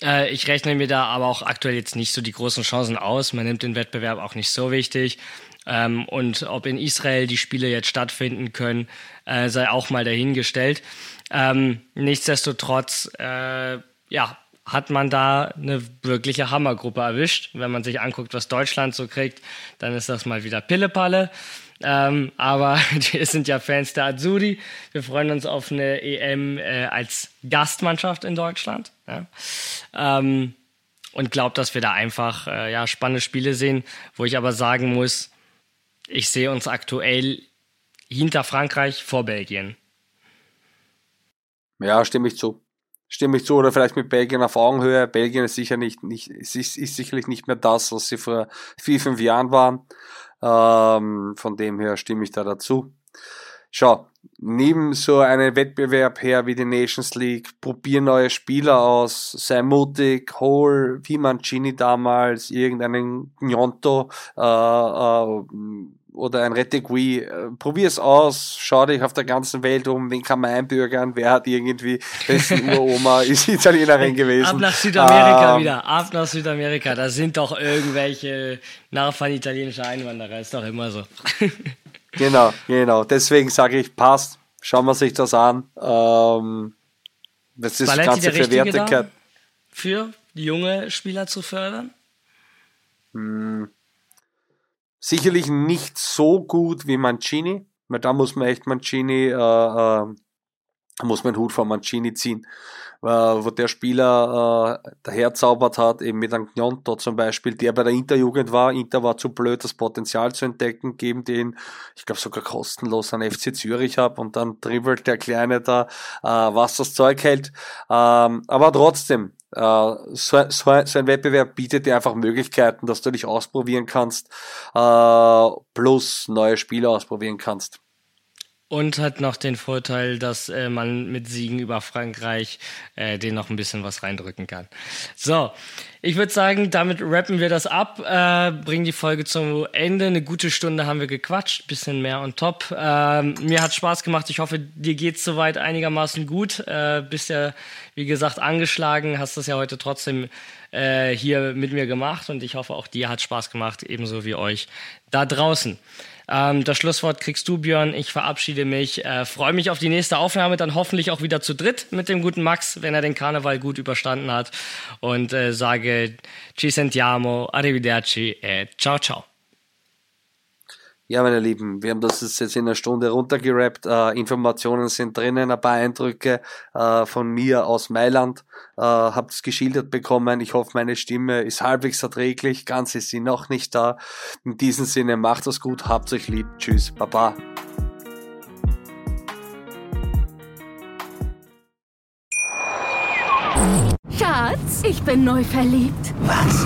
Äh, ich rechne mir da aber auch aktuell jetzt nicht so die großen Chancen aus. Man nimmt den Wettbewerb auch nicht so wichtig. Ähm, und ob in Israel die Spiele jetzt stattfinden können, äh, sei auch mal dahingestellt. Ähm, nichtsdestotrotz, äh, ja, hat man da eine wirkliche Hammergruppe erwischt. Wenn man sich anguckt, was Deutschland so kriegt, dann ist das mal wieder Pillepalle. Ähm, aber wir sind ja Fans der Azzurri. Wir freuen uns auf eine EM äh, als Gastmannschaft in Deutschland. Ja. Ähm, und glaube, dass wir da einfach äh, ja, spannende Spiele sehen, wo ich aber sagen muss, ich sehe uns aktuell hinter Frankreich vor Belgien. Ja, stimme ich zu. Stimme ich zu, oder vielleicht mit Belgien auf Augenhöhe. Belgien ist sicher nicht, nicht ist, ist sicherlich nicht mehr das, was sie vor vier, fünf Jahren waren. Ähm, von dem her stimme ich da dazu. Schau, neben so einem Wettbewerb her wie die Nations League, probier neue Spieler aus, sei mutig, hol wie Mancini damals irgendeinen Gnonto äh, äh, oder ein Retegui, äh, probier's aus, schau dich auf der ganzen Welt um, wen kann man einbürgern, wer hat irgendwie, dessen Uroma? Ist Italienerin gewesen. Ab nach Südamerika Ähm, wieder, ab nach Südamerika, da sind doch irgendwelche Nachfahren italienischer Einwanderer, ist doch immer so. Genau, genau. Deswegen sage ich, passt. Schauen wir sich das an. Ähm, das ist Spalletti ganze Verwertigkeit. für junge Spieler zu fördern? Sicherlich nicht so gut wie Mancini, weil da muss man echt Mancini, äh, äh, muss man den Hut vor Mancini ziehen, wo der Spieler äh, daherzaubert hat, eben mit einem Gnonto zum Beispiel, der bei der Interjugend war. Inter war zu blöd, das Potenzial zu entdecken, geben den, ich glaube sogar kostenlos an FC Zürich ab und dann dribbelt der Kleine da, äh, was das Zeug hält. Ähm, aber trotzdem, äh, so, so, so ein Wettbewerb bietet dir einfach Möglichkeiten, dass du dich ausprobieren kannst, äh, plus neue Spiele ausprobieren kannst. Und hat noch den Vorteil, dass äh, man mit Siegen über Frankreich äh, den noch ein bisschen was reindrücken kann. So, ich würde sagen, damit rappen wir das ab, äh, bringen die Folge zum Ende. Eine gute Stunde haben wir gequatscht, bisschen mehr on top. Ähm, mir hat Spaß gemacht. Ich hoffe, dir geht's soweit einigermaßen gut. Äh, bist ja, wie gesagt, angeschlagen, hast das ja heute trotzdem äh, hier mit mir gemacht und ich hoffe, auch dir hat Spaß gemacht, ebenso wie euch da draußen. Ähm, das Schlusswort kriegst du, Björn. Ich verabschiede mich. Äh, Freue mich auf die nächste Aufnahme, dann hoffentlich auch wieder zu dritt mit dem guten Max, wenn er den Karneval gut überstanden hat. Und äh, sage Ci sentiamo, arrivederci, äh, ciao, ciao. Ja, meine Lieben, wir haben das jetzt in einer Stunde runtergerappt. Äh, Informationen sind drinnen, ein paar Eindrücke äh, von mir aus Mailand. Äh, habt es geschildert bekommen. Ich hoffe, meine Stimme ist halbwegs erträglich. Ganz ist sie noch nicht da. In diesem Sinne, macht es gut, habt euch lieb. Tschüss, Baba. Schatz, ich bin neu verliebt. Was?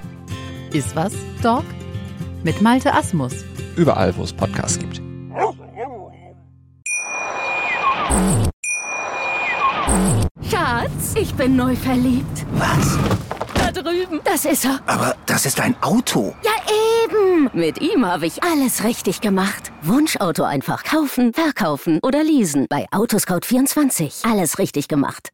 Ist was, Dog? Mit Malte Asmus. Überall, wo es Podcasts gibt. Schatz, ich bin neu verliebt. Was? Da drüben. Das ist er. Aber das ist ein Auto. Ja, eben. Mit ihm habe ich alles richtig gemacht. Wunschauto einfach kaufen, verkaufen oder leasen. Bei Autoscout24. Alles richtig gemacht.